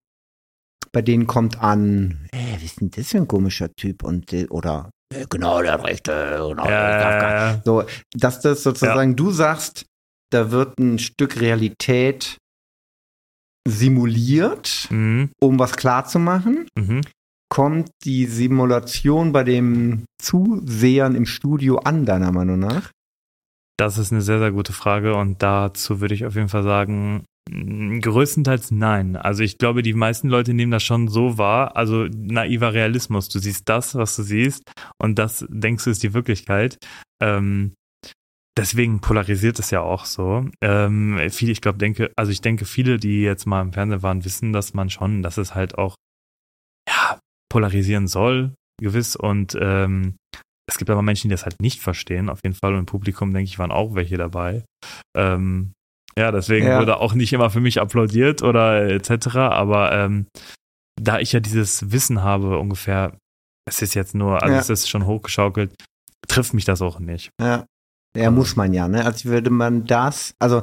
bei denen kommt an, ey, was ist denn das für ein komischer Typ und äh, oder äh, genau der hat recht, äh, genau, Ja, ja, ja. so, dass das sozusagen, du sagst, da wird ein Stück Realität simuliert, Mhm. um was klar zu machen. Mhm. Kommt die Simulation bei dem Zusehern im Studio an, deiner Meinung nach? Das ist eine sehr, sehr gute Frage und dazu würde ich auf jeden Fall sagen, größtenteils nein. Also ich glaube, die meisten Leute nehmen das schon so wahr, also naiver Realismus. Du siehst das, was du siehst und das denkst du ist die Wirklichkeit. Ähm, deswegen polarisiert es ja auch so. Ähm, viele, ich glaube, denke, also ich denke, viele, die jetzt mal im Fernsehen waren, wissen, dass man schon, dass es halt auch ja polarisieren soll, gewiss und ähm, es gibt aber Menschen, die das halt nicht verstehen, auf jeden Fall. Und im Publikum, denke ich, waren auch welche dabei. Ähm, ja, deswegen Ja. wurde auch nicht immer für mich applaudiert oder etc. Aber ähm, da ich ja dieses Wissen habe, ungefähr, es ist jetzt nur, also Ja. es ist schon hochgeschaukelt, trifft mich das auch nicht. Ja. Ja, muss man ja, ne? Als würde man das, also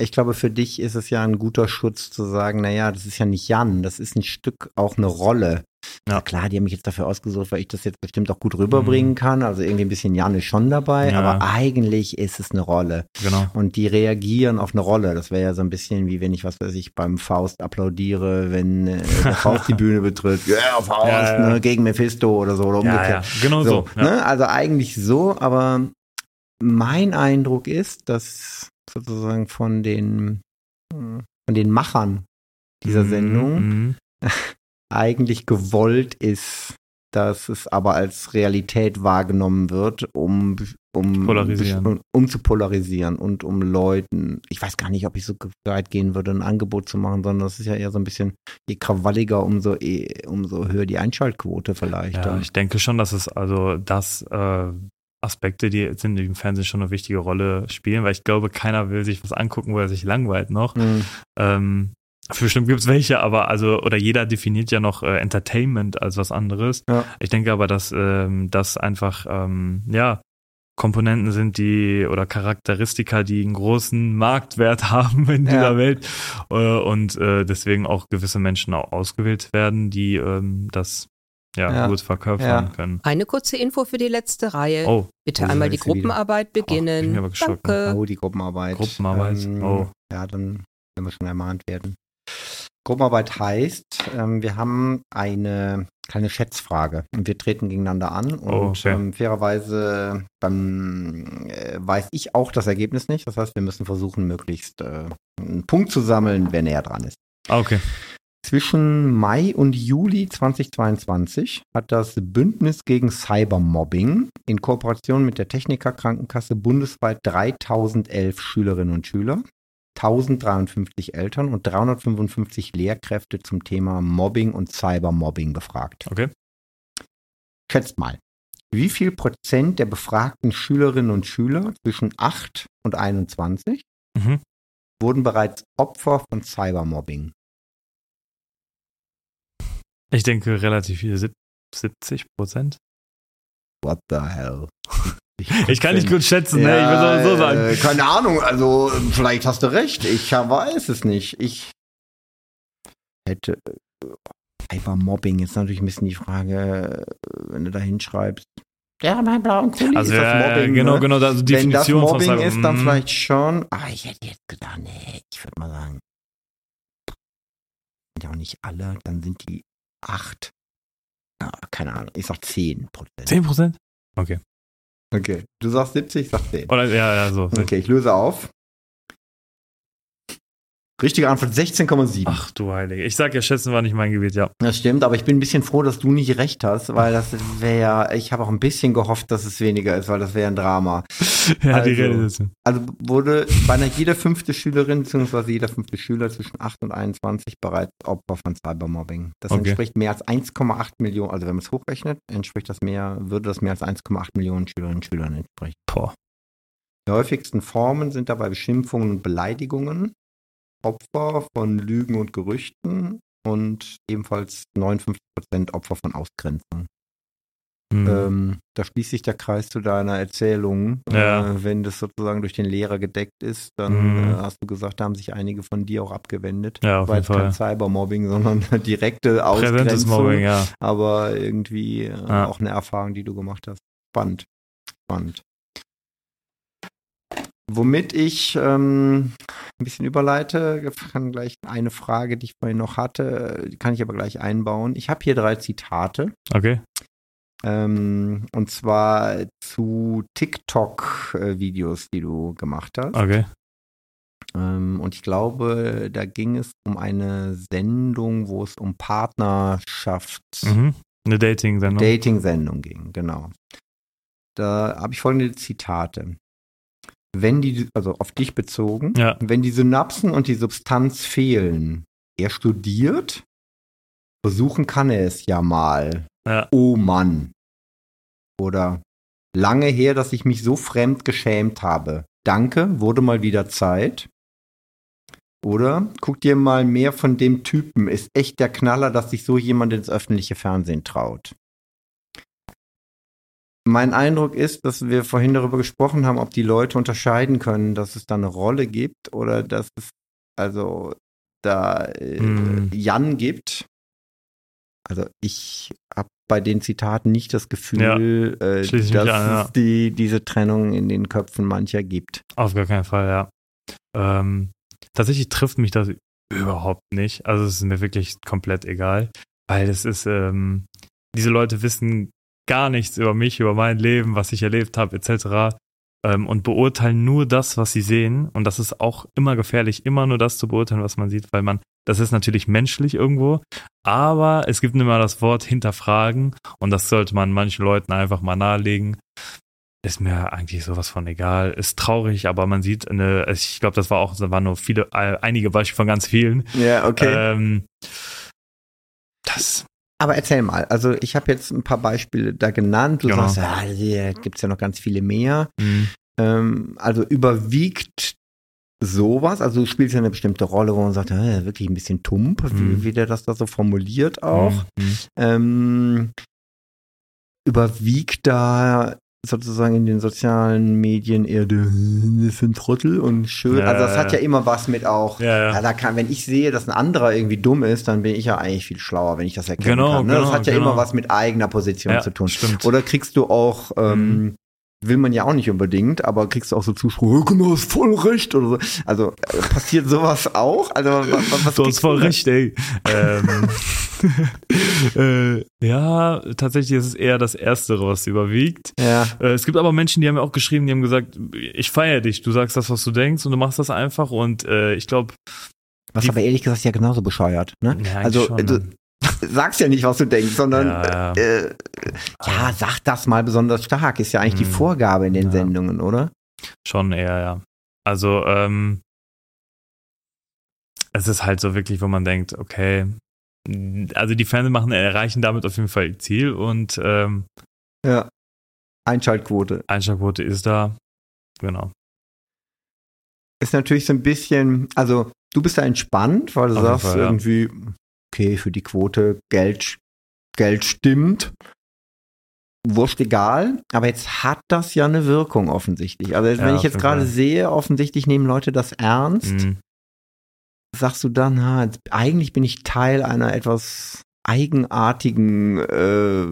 ich glaube, für dich ist es ja ein guter Schutz zu sagen, naja, das ist ja nicht Jan, das ist ein Stück auch eine Rolle. Ja. Klar, die haben mich jetzt dafür ausgesucht, weil ich das jetzt bestimmt auch gut rüberbringen Mhm. kann. Also irgendwie ein bisschen Jan ist schon dabei, Ja. aber eigentlich ist es eine Rolle. Genau. Und die reagieren auf eine Rolle. Das wäre ja so ein bisschen wie wenn ich, was weiß ich, beim Faust applaudiere, wenn äh, der Faust die Bühne betritt. Ja, Faust, Ja, ja. Ne, gegen Mephisto oder so oder Ja, umgekehrt. genau so. So, ne? Also eigentlich so, aber mein Eindruck ist, dass sozusagen von den, von den Machern dieser Mhm, Sendung mhm. eigentlich gewollt ist, dass es aber als Realität wahrgenommen wird, um, um, um, um zu polarisieren und um Leuten, ich weiß gar nicht, ob ich so weit gehen würde, ein Angebot zu machen, sondern das ist ja eher so ein bisschen, je krawalliger, umso, eh- umso höher die Einschaltquote vielleicht. Ja, ich denke schon, dass es also das äh, Aspekte, die sind die im Fernsehen schon eine wichtige Rolle spielen, weil ich glaube, keiner will sich was angucken, wo er sich langweilt noch. Mhm. Ähm, bestimmt gibt es welche, aber also, oder jeder definiert ja noch äh, Entertainment als was anderes. Ja. Ich denke aber, dass ähm, das einfach, ähm, ja, Komponenten sind, die oder Charakteristika, die einen großen Marktwert haben in Ja. dieser Welt äh, und äh, deswegen auch gewisse Menschen auch ausgewählt werden, die ähm, das ja, Ja. gut verkörpern Ja. können. Eine kurze Info für die letzte Reihe. Oh, Bitte also einmal die wieder. Gruppenarbeit bin beginnen. ich aber geschockt, Danke. Oh, die Gruppenarbeit. Gruppenarbeit. Ähm, Oh. Ja, dann werden wir schon ermahnt werden. Gruppenarbeit heißt, ähm, wir haben eine kleine Schätzfrage und wir treten gegeneinander an und Oh, okay. ähm, fairerweise dann äh, weiß ich auch das Ergebnis nicht. Das heißt, wir müssen versuchen, möglichst äh, einen Punkt zu sammeln, wer näher dran ist. Ah, okay. Zwischen Mai und Juli 2022 hat das Bündnis gegen Cybermobbing in Kooperation mit der Techniker Krankenkasse bundesweit 3011 Schülerinnen und Schüler, 1053 Eltern und 355 Lehrkräfte zum Thema Mobbing und Cybermobbing befragt. Okay. Schätzt mal, wie viel Prozent der befragten Schülerinnen und Schüler zwischen 8 und 21 Mhm. wurden bereits Opfer von Cybermobbing? Ich denke relativ viele, sieb- 70 Prozent. What the hell? Ich kann nicht gut schätzen, ne? Ich würde so sagen. äh, keine Ahnung, also vielleicht hast du recht. Ich weiß es nicht. Ich hätte. äh, Cybermobbing ist natürlich ein bisschen die Frage, äh, wenn du da hinschreibst. Ja, mein blauen Kuli Also ist das ja, Mobbing. genau, ne? genau, also Wenn das Mobbing ist, dann Mhm. vielleicht schon. Aber ich hätte jetzt gedacht, nee, ich würde mal sagen. Sind ja auch nicht alle, dann sind die acht. Ja, keine Ahnung, ich sag zehn Prozent. 10 Prozent? Okay. Okay. Du sagst 70, ich sag 10. Oder ja, ja, so. Okay, ich löse auf. Richtige Antwort 16,7. Ach du Heilige. Ich sag ja, schätzen war nicht mein Gebiet, ja. Das stimmt, aber ich bin ein bisschen froh, dass du nicht recht hast, weil das wäre ich habe auch ein bisschen gehofft, dass es weniger ist, weil das wäre ein Drama. ja, also, die Rede ist. Also wurde beinahe jeder fünfte Schülerin bzw. jeder fünfte Schüler zwischen 8 und 21 bereits Opfer von Cybermobbing. Das Okay. entspricht mehr als 1,8 Millionen, also wenn man es hochrechnet, entspricht das mehr, würde das mehr als 1,8 Millionen Schülerinnen und Schülern entsprechen. Boah. Die häufigsten Formen sind dabei Beschimpfungen und Beleidigungen, Opfer von Lügen und Gerüchten und ebenfalls 59% Opfer von Ausgrenzung. Hm. Ähm, da schließt sich der Kreis zu deiner Erzählung. Ja. Äh, wenn das sozusagen durch den Lehrer gedeckt ist, dann Mhm. äh, hast du gesagt, da haben sich einige von dir auch abgewendet. Ja, auf War jeden jetzt kein Fall. Cybermobbing, sondern direkte Präsentes Ausgrenzung, Mobbing, ja. aber irgendwie äh, Ja. auch eine Erfahrung, die du gemacht hast. Spannend. Spannend. Womit ich ähm, ein bisschen überleite, kann gleich eine Frage, die ich vorhin noch hatte, die kann ich aber gleich einbauen. Ich habe hier drei Zitate. Okay. Ähm, und zwar zu TikTok-Videos, die du gemacht hast. Okay. Ähm, und ich glaube, da ging es um eine Sendung, wo es um Partnerschaft, Mhm. Eine Dating-Sendung. Dating-Sendung ging, genau. Da habe ich folgende Zitate. Wenn die, also auf dich bezogen, Ja. wenn die Synapsen und die Substanz fehlen, er studiert, versuchen kann er es ja mal. Ja. Oh Mann. Oder lange her, dass ich mich so fremd geschämt habe. Danke, wurde mal wieder Zeit. Oder guck dir mal mehr von dem Typen. Ist echt der Knaller, dass sich so jemand ins öffentliche Fernsehen traut. Mein Eindruck ist, dass wir vorhin darüber gesprochen haben, ob die Leute unterscheiden können, dass es da eine Rolle gibt oder dass es also da äh, Hm. Jan gibt. Also ich habe bei den Zitaten nicht das Gefühl, äh, schließe ich dass an, ja. es die, diese Trennung in den Köpfen mancher gibt. Auf gar keinen Fall, ja. Ähm, tatsächlich trifft mich das überhaupt nicht. Also es ist mir wirklich komplett egal, weil es ist, ähm, diese Leute wissen gar nichts über mich, über mein Leben, was ich erlebt habe, etc. Ähm, und beurteilen nur das, was sie sehen. Und das ist auch immer gefährlich, immer nur das zu beurteilen, was man sieht, weil man, das ist natürlich menschlich irgendwo, aber es gibt immer das Wort hinterfragen und das sollte man manchen Leuten einfach mal nahelegen ist mir eigentlich sowas von egal. Ist traurig, aber man sieht eine, ich glaube, das war auch, da waren nur viele, äh, einige Beispiele von ganz vielen. Ja, Ähm, das, Aber erzähl mal, also ich habe jetzt ein paar Beispiele da genannt. Du Genau. sagst, ja, hier gibt's ja noch ganz viele mehr. mh, Ähm, also überwiegt sowas, also du spielst ja eine bestimmte Rolle, wo man sagt, äh, wirklich ein bisschen tump, wie, Mhm. wie der das da so formuliert auch. mh, mh. Ähm, überwiegt da sozusagen in den sozialen Medien eher das sind Trottel und schön. Ja, also das hat ja. immer was mit auch. Ja, Ja, da kann, wenn ich sehe, dass ein anderer irgendwie dumm ist, dann bin ich ja eigentlich viel schlauer, wenn ich das erkennen Genau, kann. Ne? das genau, hat ja genau. immer was mit eigener Position zu tun. stimmt. Oder kriegst du auch, ähm, will man ja auch nicht unbedingt, aber kriegst du auch so Zuspruch, "Ja, genau, hast voll recht oder so. Also äh, passiert sowas auch? Also was, was Du hast voll du recht, ey. ähm, äh, ja, tatsächlich ist es eher das Erstere, was überwiegt. Ja. Äh, es gibt aber Menschen, die haben mir auch geschrieben, die haben gesagt, ich feiere dich, du sagst das, was du denkst und du machst das einfach und äh, ich glaube, Was Die- aber ehrlich gesagt ja genauso bescheuert, ne? Ja, also schon, du ne? Sagst ja nicht, was du denkst, sondern Ja, ja. Äh, ja, sag das mal besonders stark, ist ja eigentlich die Hm. Vorgabe in den Ja. Sendungen, oder? Schon eher, ja. Also, ähm, es ist halt so wirklich, wo man denkt, okay, also die Fernsehmachen erreichen damit auf jeden Fall ihr Ziel und ähm, Ja. Einschaltquote. Einschlagquote ist da. Genau. Ist natürlich so ein bisschen, also du bist da entspannt, weil du Auf sagst Fall, ja. irgendwie, okay, für die Quote Geld, Geld stimmt. Wurscht egal, aber jetzt hat das ja eine Wirkung offensichtlich. Also Ja, wenn ich jetzt gerade sehe, offensichtlich nehmen Leute das ernst. Mhm. sagst du dann, ha, jetzt- eigentlich bin ich Teil einer etwas eigenartigen äh,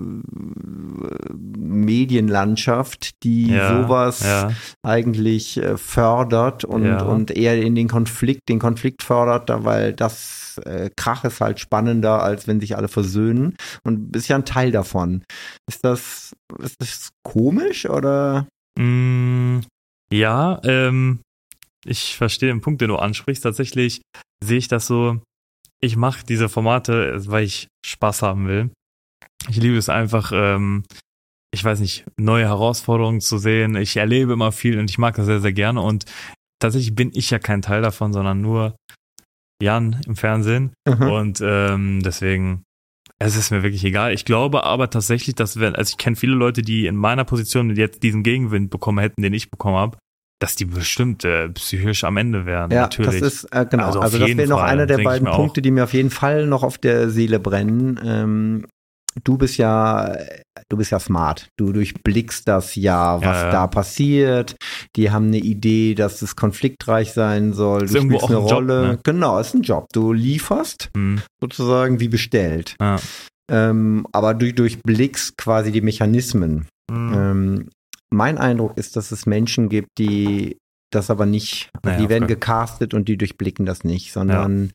Medienlandschaft, die Ja, sowas Ja, eigentlich äh, fördert und, Ja. und eher in den Konflikt, den Konflikt fördert, weil das äh, Krach ist halt spannender, als wenn sich alle versöhnen und bist ja ein Teil davon. Ist das, ist das komisch oder? Mm, ja, ähm, ich verstehe den Punkt, den du ansprichst. Tatsächlich sehe ich das so, ich mache diese Formate, weil ich Spaß haben will. Ich liebe es einfach, ähm, ich weiß nicht, neue Herausforderungen zu sehen. Ich erlebe immer viel und ich mag das sehr, sehr gerne. Und tatsächlich bin ich ja kein Teil davon, sondern nur Jan im Fernsehen. Mhm. Und ähm, deswegen, es ist mir wirklich egal. Ich glaube aber tatsächlich, dass wenn, also ich kenne viele Leute, die in meiner Position jetzt diesen Gegenwind bekommen hätten, den ich bekommen habe, dass die bestimmt äh, psychisch am Ende wären. Ja, natürlich. das ist äh, genau. Also Also, das wäre noch einer der beiden auch. Punkte, die mir auf jeden Fall noch auf der Seele brennen. Ähm, du bist ja, du bist ja smart. Du durchblickst das ja, was Ja, ja. da passiert. Die haben eine Idee, dass es konfliktreich sein soll. Ist Du spielst eine ein Job, Rolle. ne? Genau, ist ein Job. Du lieferst Hm, sozusagen wie bestellt. ja. Ähm, aber du durchblickst quasi die Mechanismen. Hm. Mein Eindruck ist, dass es Menschen gibt, die das aber nicht, Naja, die werden okay. gecastet und die durchblicken das nicht, sondern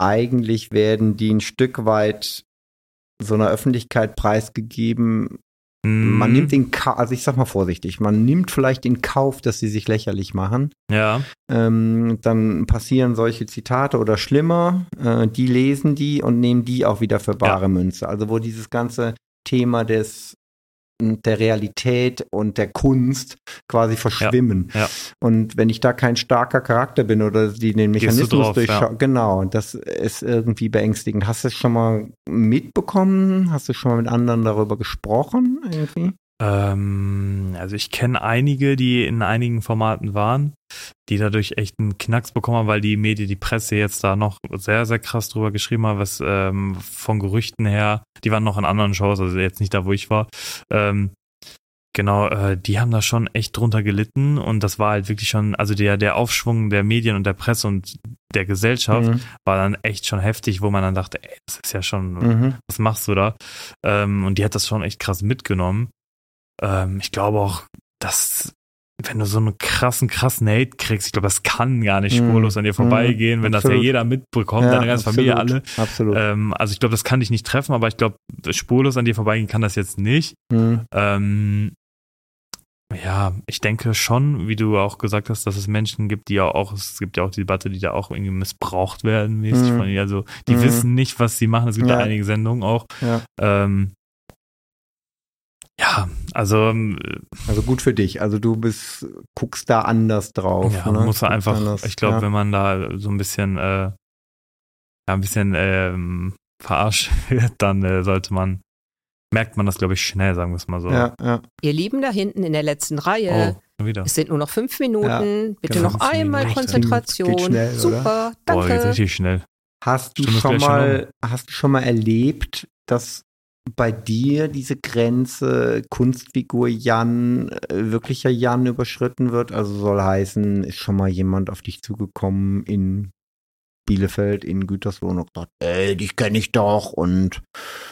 eigentlich werden die ein Stück weit so einer Öffentlichkeit preisgegeben. Man Hm, nimmt in Kauf, also ich sag mal vorsichtig, man nimmt vielleicht in Kauf, dass sie sich lächerlich machen. Ja, Ähm, dann passieren solche Zitate oder schlimmer, äh, die lesen die und nehmen die auch wieder für bare Münze. Also wo dieses ganze Thema des der Realität und der Kunst quasi verschwimmen. ja. Und wenn ich da kein starker Charakter bin oder die den du Mechanismus drauf, durchschauen, ja. genau, das ist irgendwie beängstigend. Hast du es schon mal mitbekommen? Hast du schon mal mit anderen darüber gesprochen irgendwie? Ähm, also ich kenne einige, die in einigen Formaten waren, die dadurch echt einen Knacks bekommen haben, weil die Medien, die Presse jetzt da noch sehr, sehr krass drüber geschrieben hat, was ähm, von Gerüchten her, die waren noch in anderen Shows, also jetzt nicht da, wo ich war. Ähm, genau, äh, die haben da schon echt drunter gelitten und das war halt wirklich schon, also der, der Aufschwung der Medien und der Presse und der Gesellschaft Mhm. war dann echt schon heftig, wo man dann dachte, ey, das ist ja schon, Mhm. was machst du da? Ähm, und die hat das schon echt krass mitgenommen. Ähm, ich glaube auch, dass wenn du so einen krassen, krassen Hate kriegst, ich glaube, das kann gar nicht Mhm. spurlos an dir vorbeigehen, wenn das ja Absolut. jeder mitbekommt, deine ganze Familie alle. absolut, Absolut. Ähm, also ich glaube, das kann dich nicht treffen, aber ich glaube, spurlos an dir vorbeigehen kann das jetzt nicht. Mhm. Ähm, ja, ich denke schon, wie du auch gesagt hast, dass es Menschen gibt, die ja auch, es gibt ja auch die Debatte, die da auch irgendwie missbraucht werden, mäßig Mhm. von. Also die wissen nicht, was sie machen. Es gibt Ja. da einige Sendungen auch. Ja. Ähm, ja, also ähm, Also gut für dich. Also du bist, guckst da anders drauf. ja, ne? man muss einfach, anders, ich glaube, ja. wenn man da so ein bisschen, äh, ja, ein bisschen ähm, verarscht wird, dann äh, sollte man, merkt man das, glaube ich, schnell, sagen wir es mal so. Ja, ja. Ihr Lieben da hinten in der letzten Reihe. Oh, schon wieder. Es sind nur noch fünf Minuten. Bitte genau. noch einmal Minuten. Konzentration. Geht schnell, oder? Super, Boah, jetzt danke. richtig schnell. Hast du schon mal, hast du schon mal erlebt, dass bei dir diese Grenze Kunstfigur Jan, äh, wirklicher Jan überschritten wird? Also soll heißen, ist schon mal jemand auf dich zugekommen in Bielefeld, in Gütersloh und gesagt, ey, dich kenne ich doch und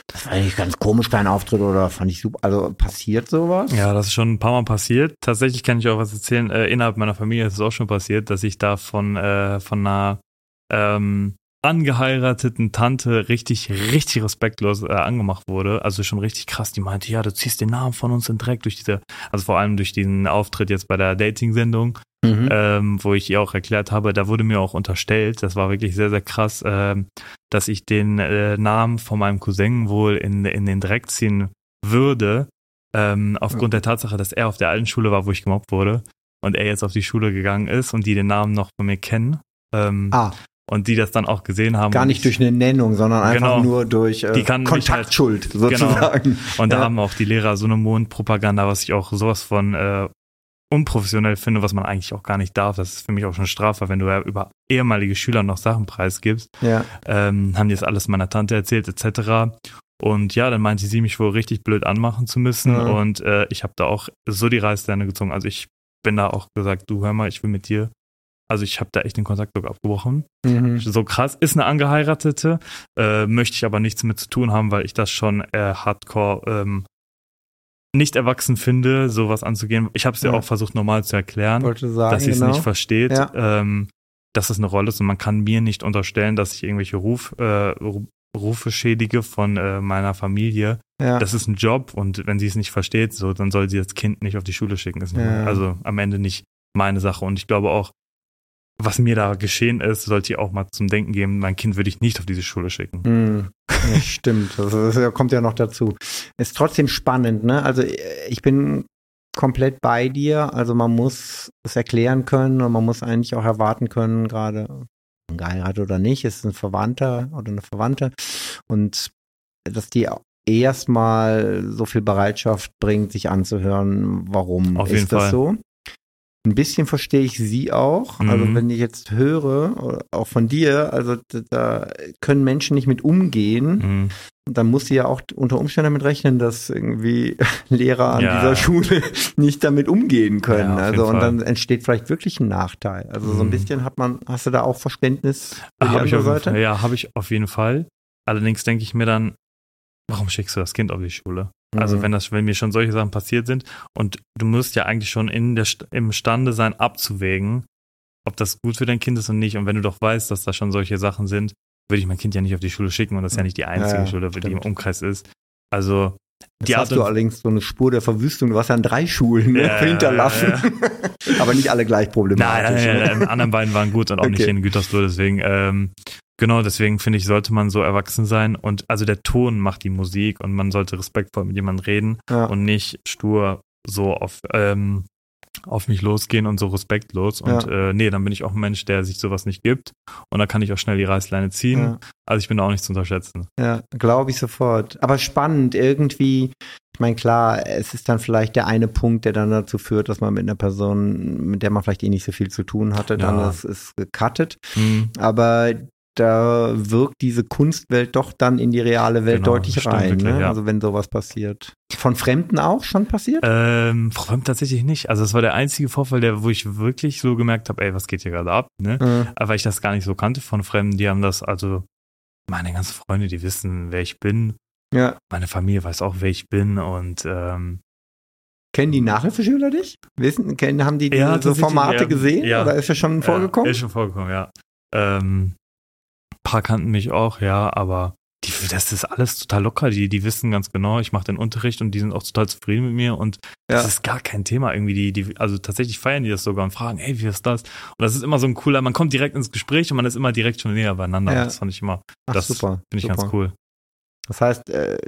das war eigentlich ganz komisch, dein Auftritt oder fand ich super. Also passiert sowas? Ja, das ist schon ein paar Mal passiert. Tatsächlich kann ich auch was erzählen. Äh, innerhalb meiner Familie ist es auch schon passiert, dass ich da von, äh, von einer ähm, angeheirateten Tante richtig, richtig respektlos äh, angemacht wurde. Also schon richtig krass. Die meinte, ja, du ziehst den Namen von uns in Dreck durch diese, also vor allem durch diesen Auftritt jetzt bei der Dating-Sendung Mhm. ähm, wo ich ihr auch erklärt habe, da wurde mir auch unterstellt, das war wirklich sehr, sehr krass, ähm, dass ich den äh, Namen von meinem Cousin wohl in, in den Dreck ziehen würde, ähm, aufgrund der Tatsache, dass er auf der alten Schule war, wo ich gemobbt wurde und er jetzt auf die Schule gegangen ist und die den Namen noch von mir kennen. Ähm, Ah, Und die das dann auch gesehen haben. gar nicht durch eine Nennung, sondern einfach Genau. nur durch äh, Die kann mich Kontaktschuld sozusagen. Und da Ja. haben auch die Lehrer so eine Mondpropaganda, was ich auch sowas von äh, unprofessionell finde, was man eigentlich auch gar nicht darf. Das ist für mich auch schon strafbar, wenn du ja über ehemalige Schüler noch Sachen preisgibst. Ja. Ähm, haben die das alles meiner Tante erzählt, etc. Und ja, dann meinte sie mich wohl richtig blöd anmachen zu müssen. Ja. Und äh, ich habe da auch so die Reißleine gezogen. Also ich bin da auch gesagt, du hör mal, ich will mit dir. Also ich habe da echt den Kontakt sogar abgebrochen. Mhm. So krass. Ist eine Angeheiratete, äh, möchte ich aber nichts mit zu tun haben, weil ich das schon äh, hardcore ähm, nicht erwachsen finde, sowas anzugehen. Ich habe es ja. Auch versucht normal zu erklären, sagen, dass sie es genau. nicht versteht, Ja. ähm, dass es eine Rolle ist und man kann mir nicht unterstellen, dass ich irgendwelche Ruf, äh, Ru- Rufe schädige von äh, meiner Familie. ja. Das ist ein Job und wenn sie es nicht versteht, so dann soll sie das Kind nicht auf die Schule schicken. Ja. Also am Ende nicht meine Sache und ich glaube auch, was mir da geschehen ist, sollte ich auch mal zum Denken geben, mein Kind würde ich nicht auf diese Schule schicken. Hm, ja, stimmt, das, das kommt ja noch dazu. Ist trotzdem spannend, ne? Also ich bin komplett bei dir. Also man muss es erklären können und man muss eigentlich auch erwarten können, gerade geheiratet oder nicht, ist ein Verwandter oder eine Verwandte und dass die erstmal so viel Bereitschaft bringt, sich anzuhören, warum Auf ist das Fall. so. Ein bisschen verstehe ich sie auch. Also Mhm. wenn ich jetzt höre, auch von dir, also da- können Menschen nicht mit umgehen, Mhm. dann muss sie ja auch unter Umständen damit rechnen, dass irgendwie Lehrer an Ja. dieser Schule nicht damit umgehen können. Ja, also und dann entsteht vielleicht wirklich ein Nachteil. Also so ein Mhm. bisschen hat man, hast du da auch Verständnis für die Habe ich andere Seite? Fall, ja, habe ich auf jeden Fall. Allerdings denke ich mir dann, warum schickst du das Kind auf die Schule? Also Mhm. wenn das, wenn mir schon solche Sachen passiert sind und du musst ja eigentlich schon in der, St- imstande sein, abzuwägen, ob das gut für dein Kind ist und nicht. Und wenn du doch weißt, dass da schon solche Sachen sind, würde ich mein Kind ja nicht auf die Schule schicken und das ist ja nicht die einzige Ja, Schule, die im. Umkreis ist. Also Jetzt die hast du allerdings so eine Spur der Verwüstung. Du hast ja an drei Schulen ne, Ja, hinterlassen. Aber nicht alle gleich Nein, problematisch. nein, ne? nein, die anderen beiden waren gut und auch nicht Okay. in Gütersloh, deswegen, ähm, genau, deswegen finde ich, sollte man so erwachsen sein und also der Ton macht die Musik und man sollte respektvoll mit jemandem reden Ja. und nicht stur so auf, ähm, auf mich losgehen und so respektlos. Und äh, nee, dann bin ich auch ein Mensch, der sich sowas nicht gibt. Und da kann ich auch schnell die Reißleine ziehen. Ja. Also ich bin da auch nicht zu unterschätzen. Ja, glaube ich sofort. Aber spannend, irgendwie, ich meine, klar, es ist dann vielleicht der eine Punkt, der dann dazu führt, dass man mit einer Person, mit der man vielleicht eh nicht so viel zu tun hatte, dann Ja. ist es gecuttet. Hm. Aber da wirkt diese Kunstwelt doch dann in die reale Welt Genau, deutlich rein, wirklich, ne? ja. Also wenn sowas passiert. Von Fremden auch schon passiert? Ähm, allem tatsächlich nicht. Also es war der einzige Vorfall, der, wo ich wirklich so gemerkt habe, ey, was geht hier gerade ab, ne? Äh, Aber weil ich das gar nicht so kannte von Fremden, die haben das, also meine ganzen Freunde, die wissen, wer ich bin. ja. Meine Familie weiß auch, wer ich bin und ähm, Kennen die Nachhilfeschüler dich? Wissen, kennen, haben die Ja, diese so Formate ja. gesehen? Ja. Oder ist das schon vorgekommen? Ja, ist schon vorgekommen, ja. Ähm, paar kannten mich auch, ja, aber die, das ist alles total locker. Die, die wissen ganz genau, ich mache den Unterricht und die sind auch total zufrieden mit mir und Ja. das ist gar kein Thema irgendwie. Die, die, also tatsächlich feiern die das sogar und fragen, ey, wie ist das? Und das ist immer so ein cooler, man kommt direkt ins Gespräch und man ist immer direkt schon näher beieinander. Ja. Das fand ich immer, Ach, das super. finde ich super. ganz cool. Das heißt, äh,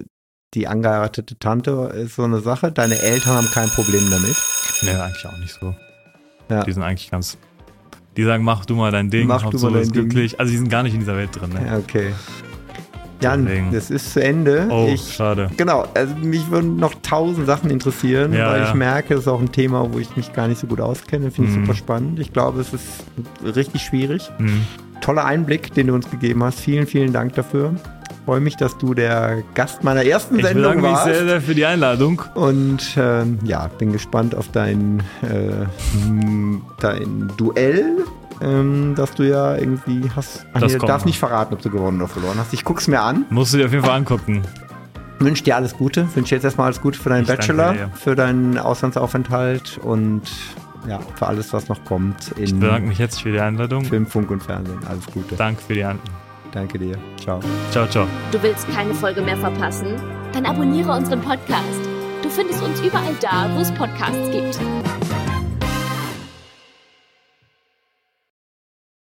die angeheiratete Tante ist so eine Sache. Deine Eltern haben kein Problem damit. Nee, eigentlich auch nicht so. Ja. Die sind eigentlich ganz, die sagen, mach du mal dein Ding, Mach du mal dein Ding. glücklich. Also die sind gar nicht in dieser Welt drin, ne? Ja, okay. Jan, Deswegen. das ist zu Ende. Oh, ich, schade. genau, also mich würden noch tausend Sachen interessieren, Ja, weil ja. ich merke, das ist auch ein Thema, wo ich mich gar nicht so gut auskenne. Finde ich Mhm. super spannend. Ich glaube, es ist richtig schwierig. Hm. Toller Einblick, den du uns gegeben hast. Vielen, vielen Dank dafür. Freue mich, dass du der Gast meiner ersten Ich Sendung bedanke mich warst. sehr, sehr für die Einladung. Und ähm, ja, bin gespannt auf dein, äh, dein Duell, ähm, das du ja irgendwie hast. Ach, Das nee, du kommt darfst noch. nicht verraten, ob du gewonnen oder verloren hast. Ich guck's mir an. Musst du dir auf jeden Fall angucken. Wünsche dir alles Gute. Wünsche jetzt erstmal alles Gute für deinen Ich Bachelor, dir. für deinen Auslandsaufenthalt und ja, für alles, was noch kommt Ich bedanke mich jetzt für die Einladung. Film, Funk und Fernsehen. Alles Gute. Danke für die Einladung. Danke dir. Ciao. Ciao, ciao. Du willst keine Folge mehr verpassen? Dann abonniere unseren Podcast. Du findest uns überall da, wo es Podcasts gibt.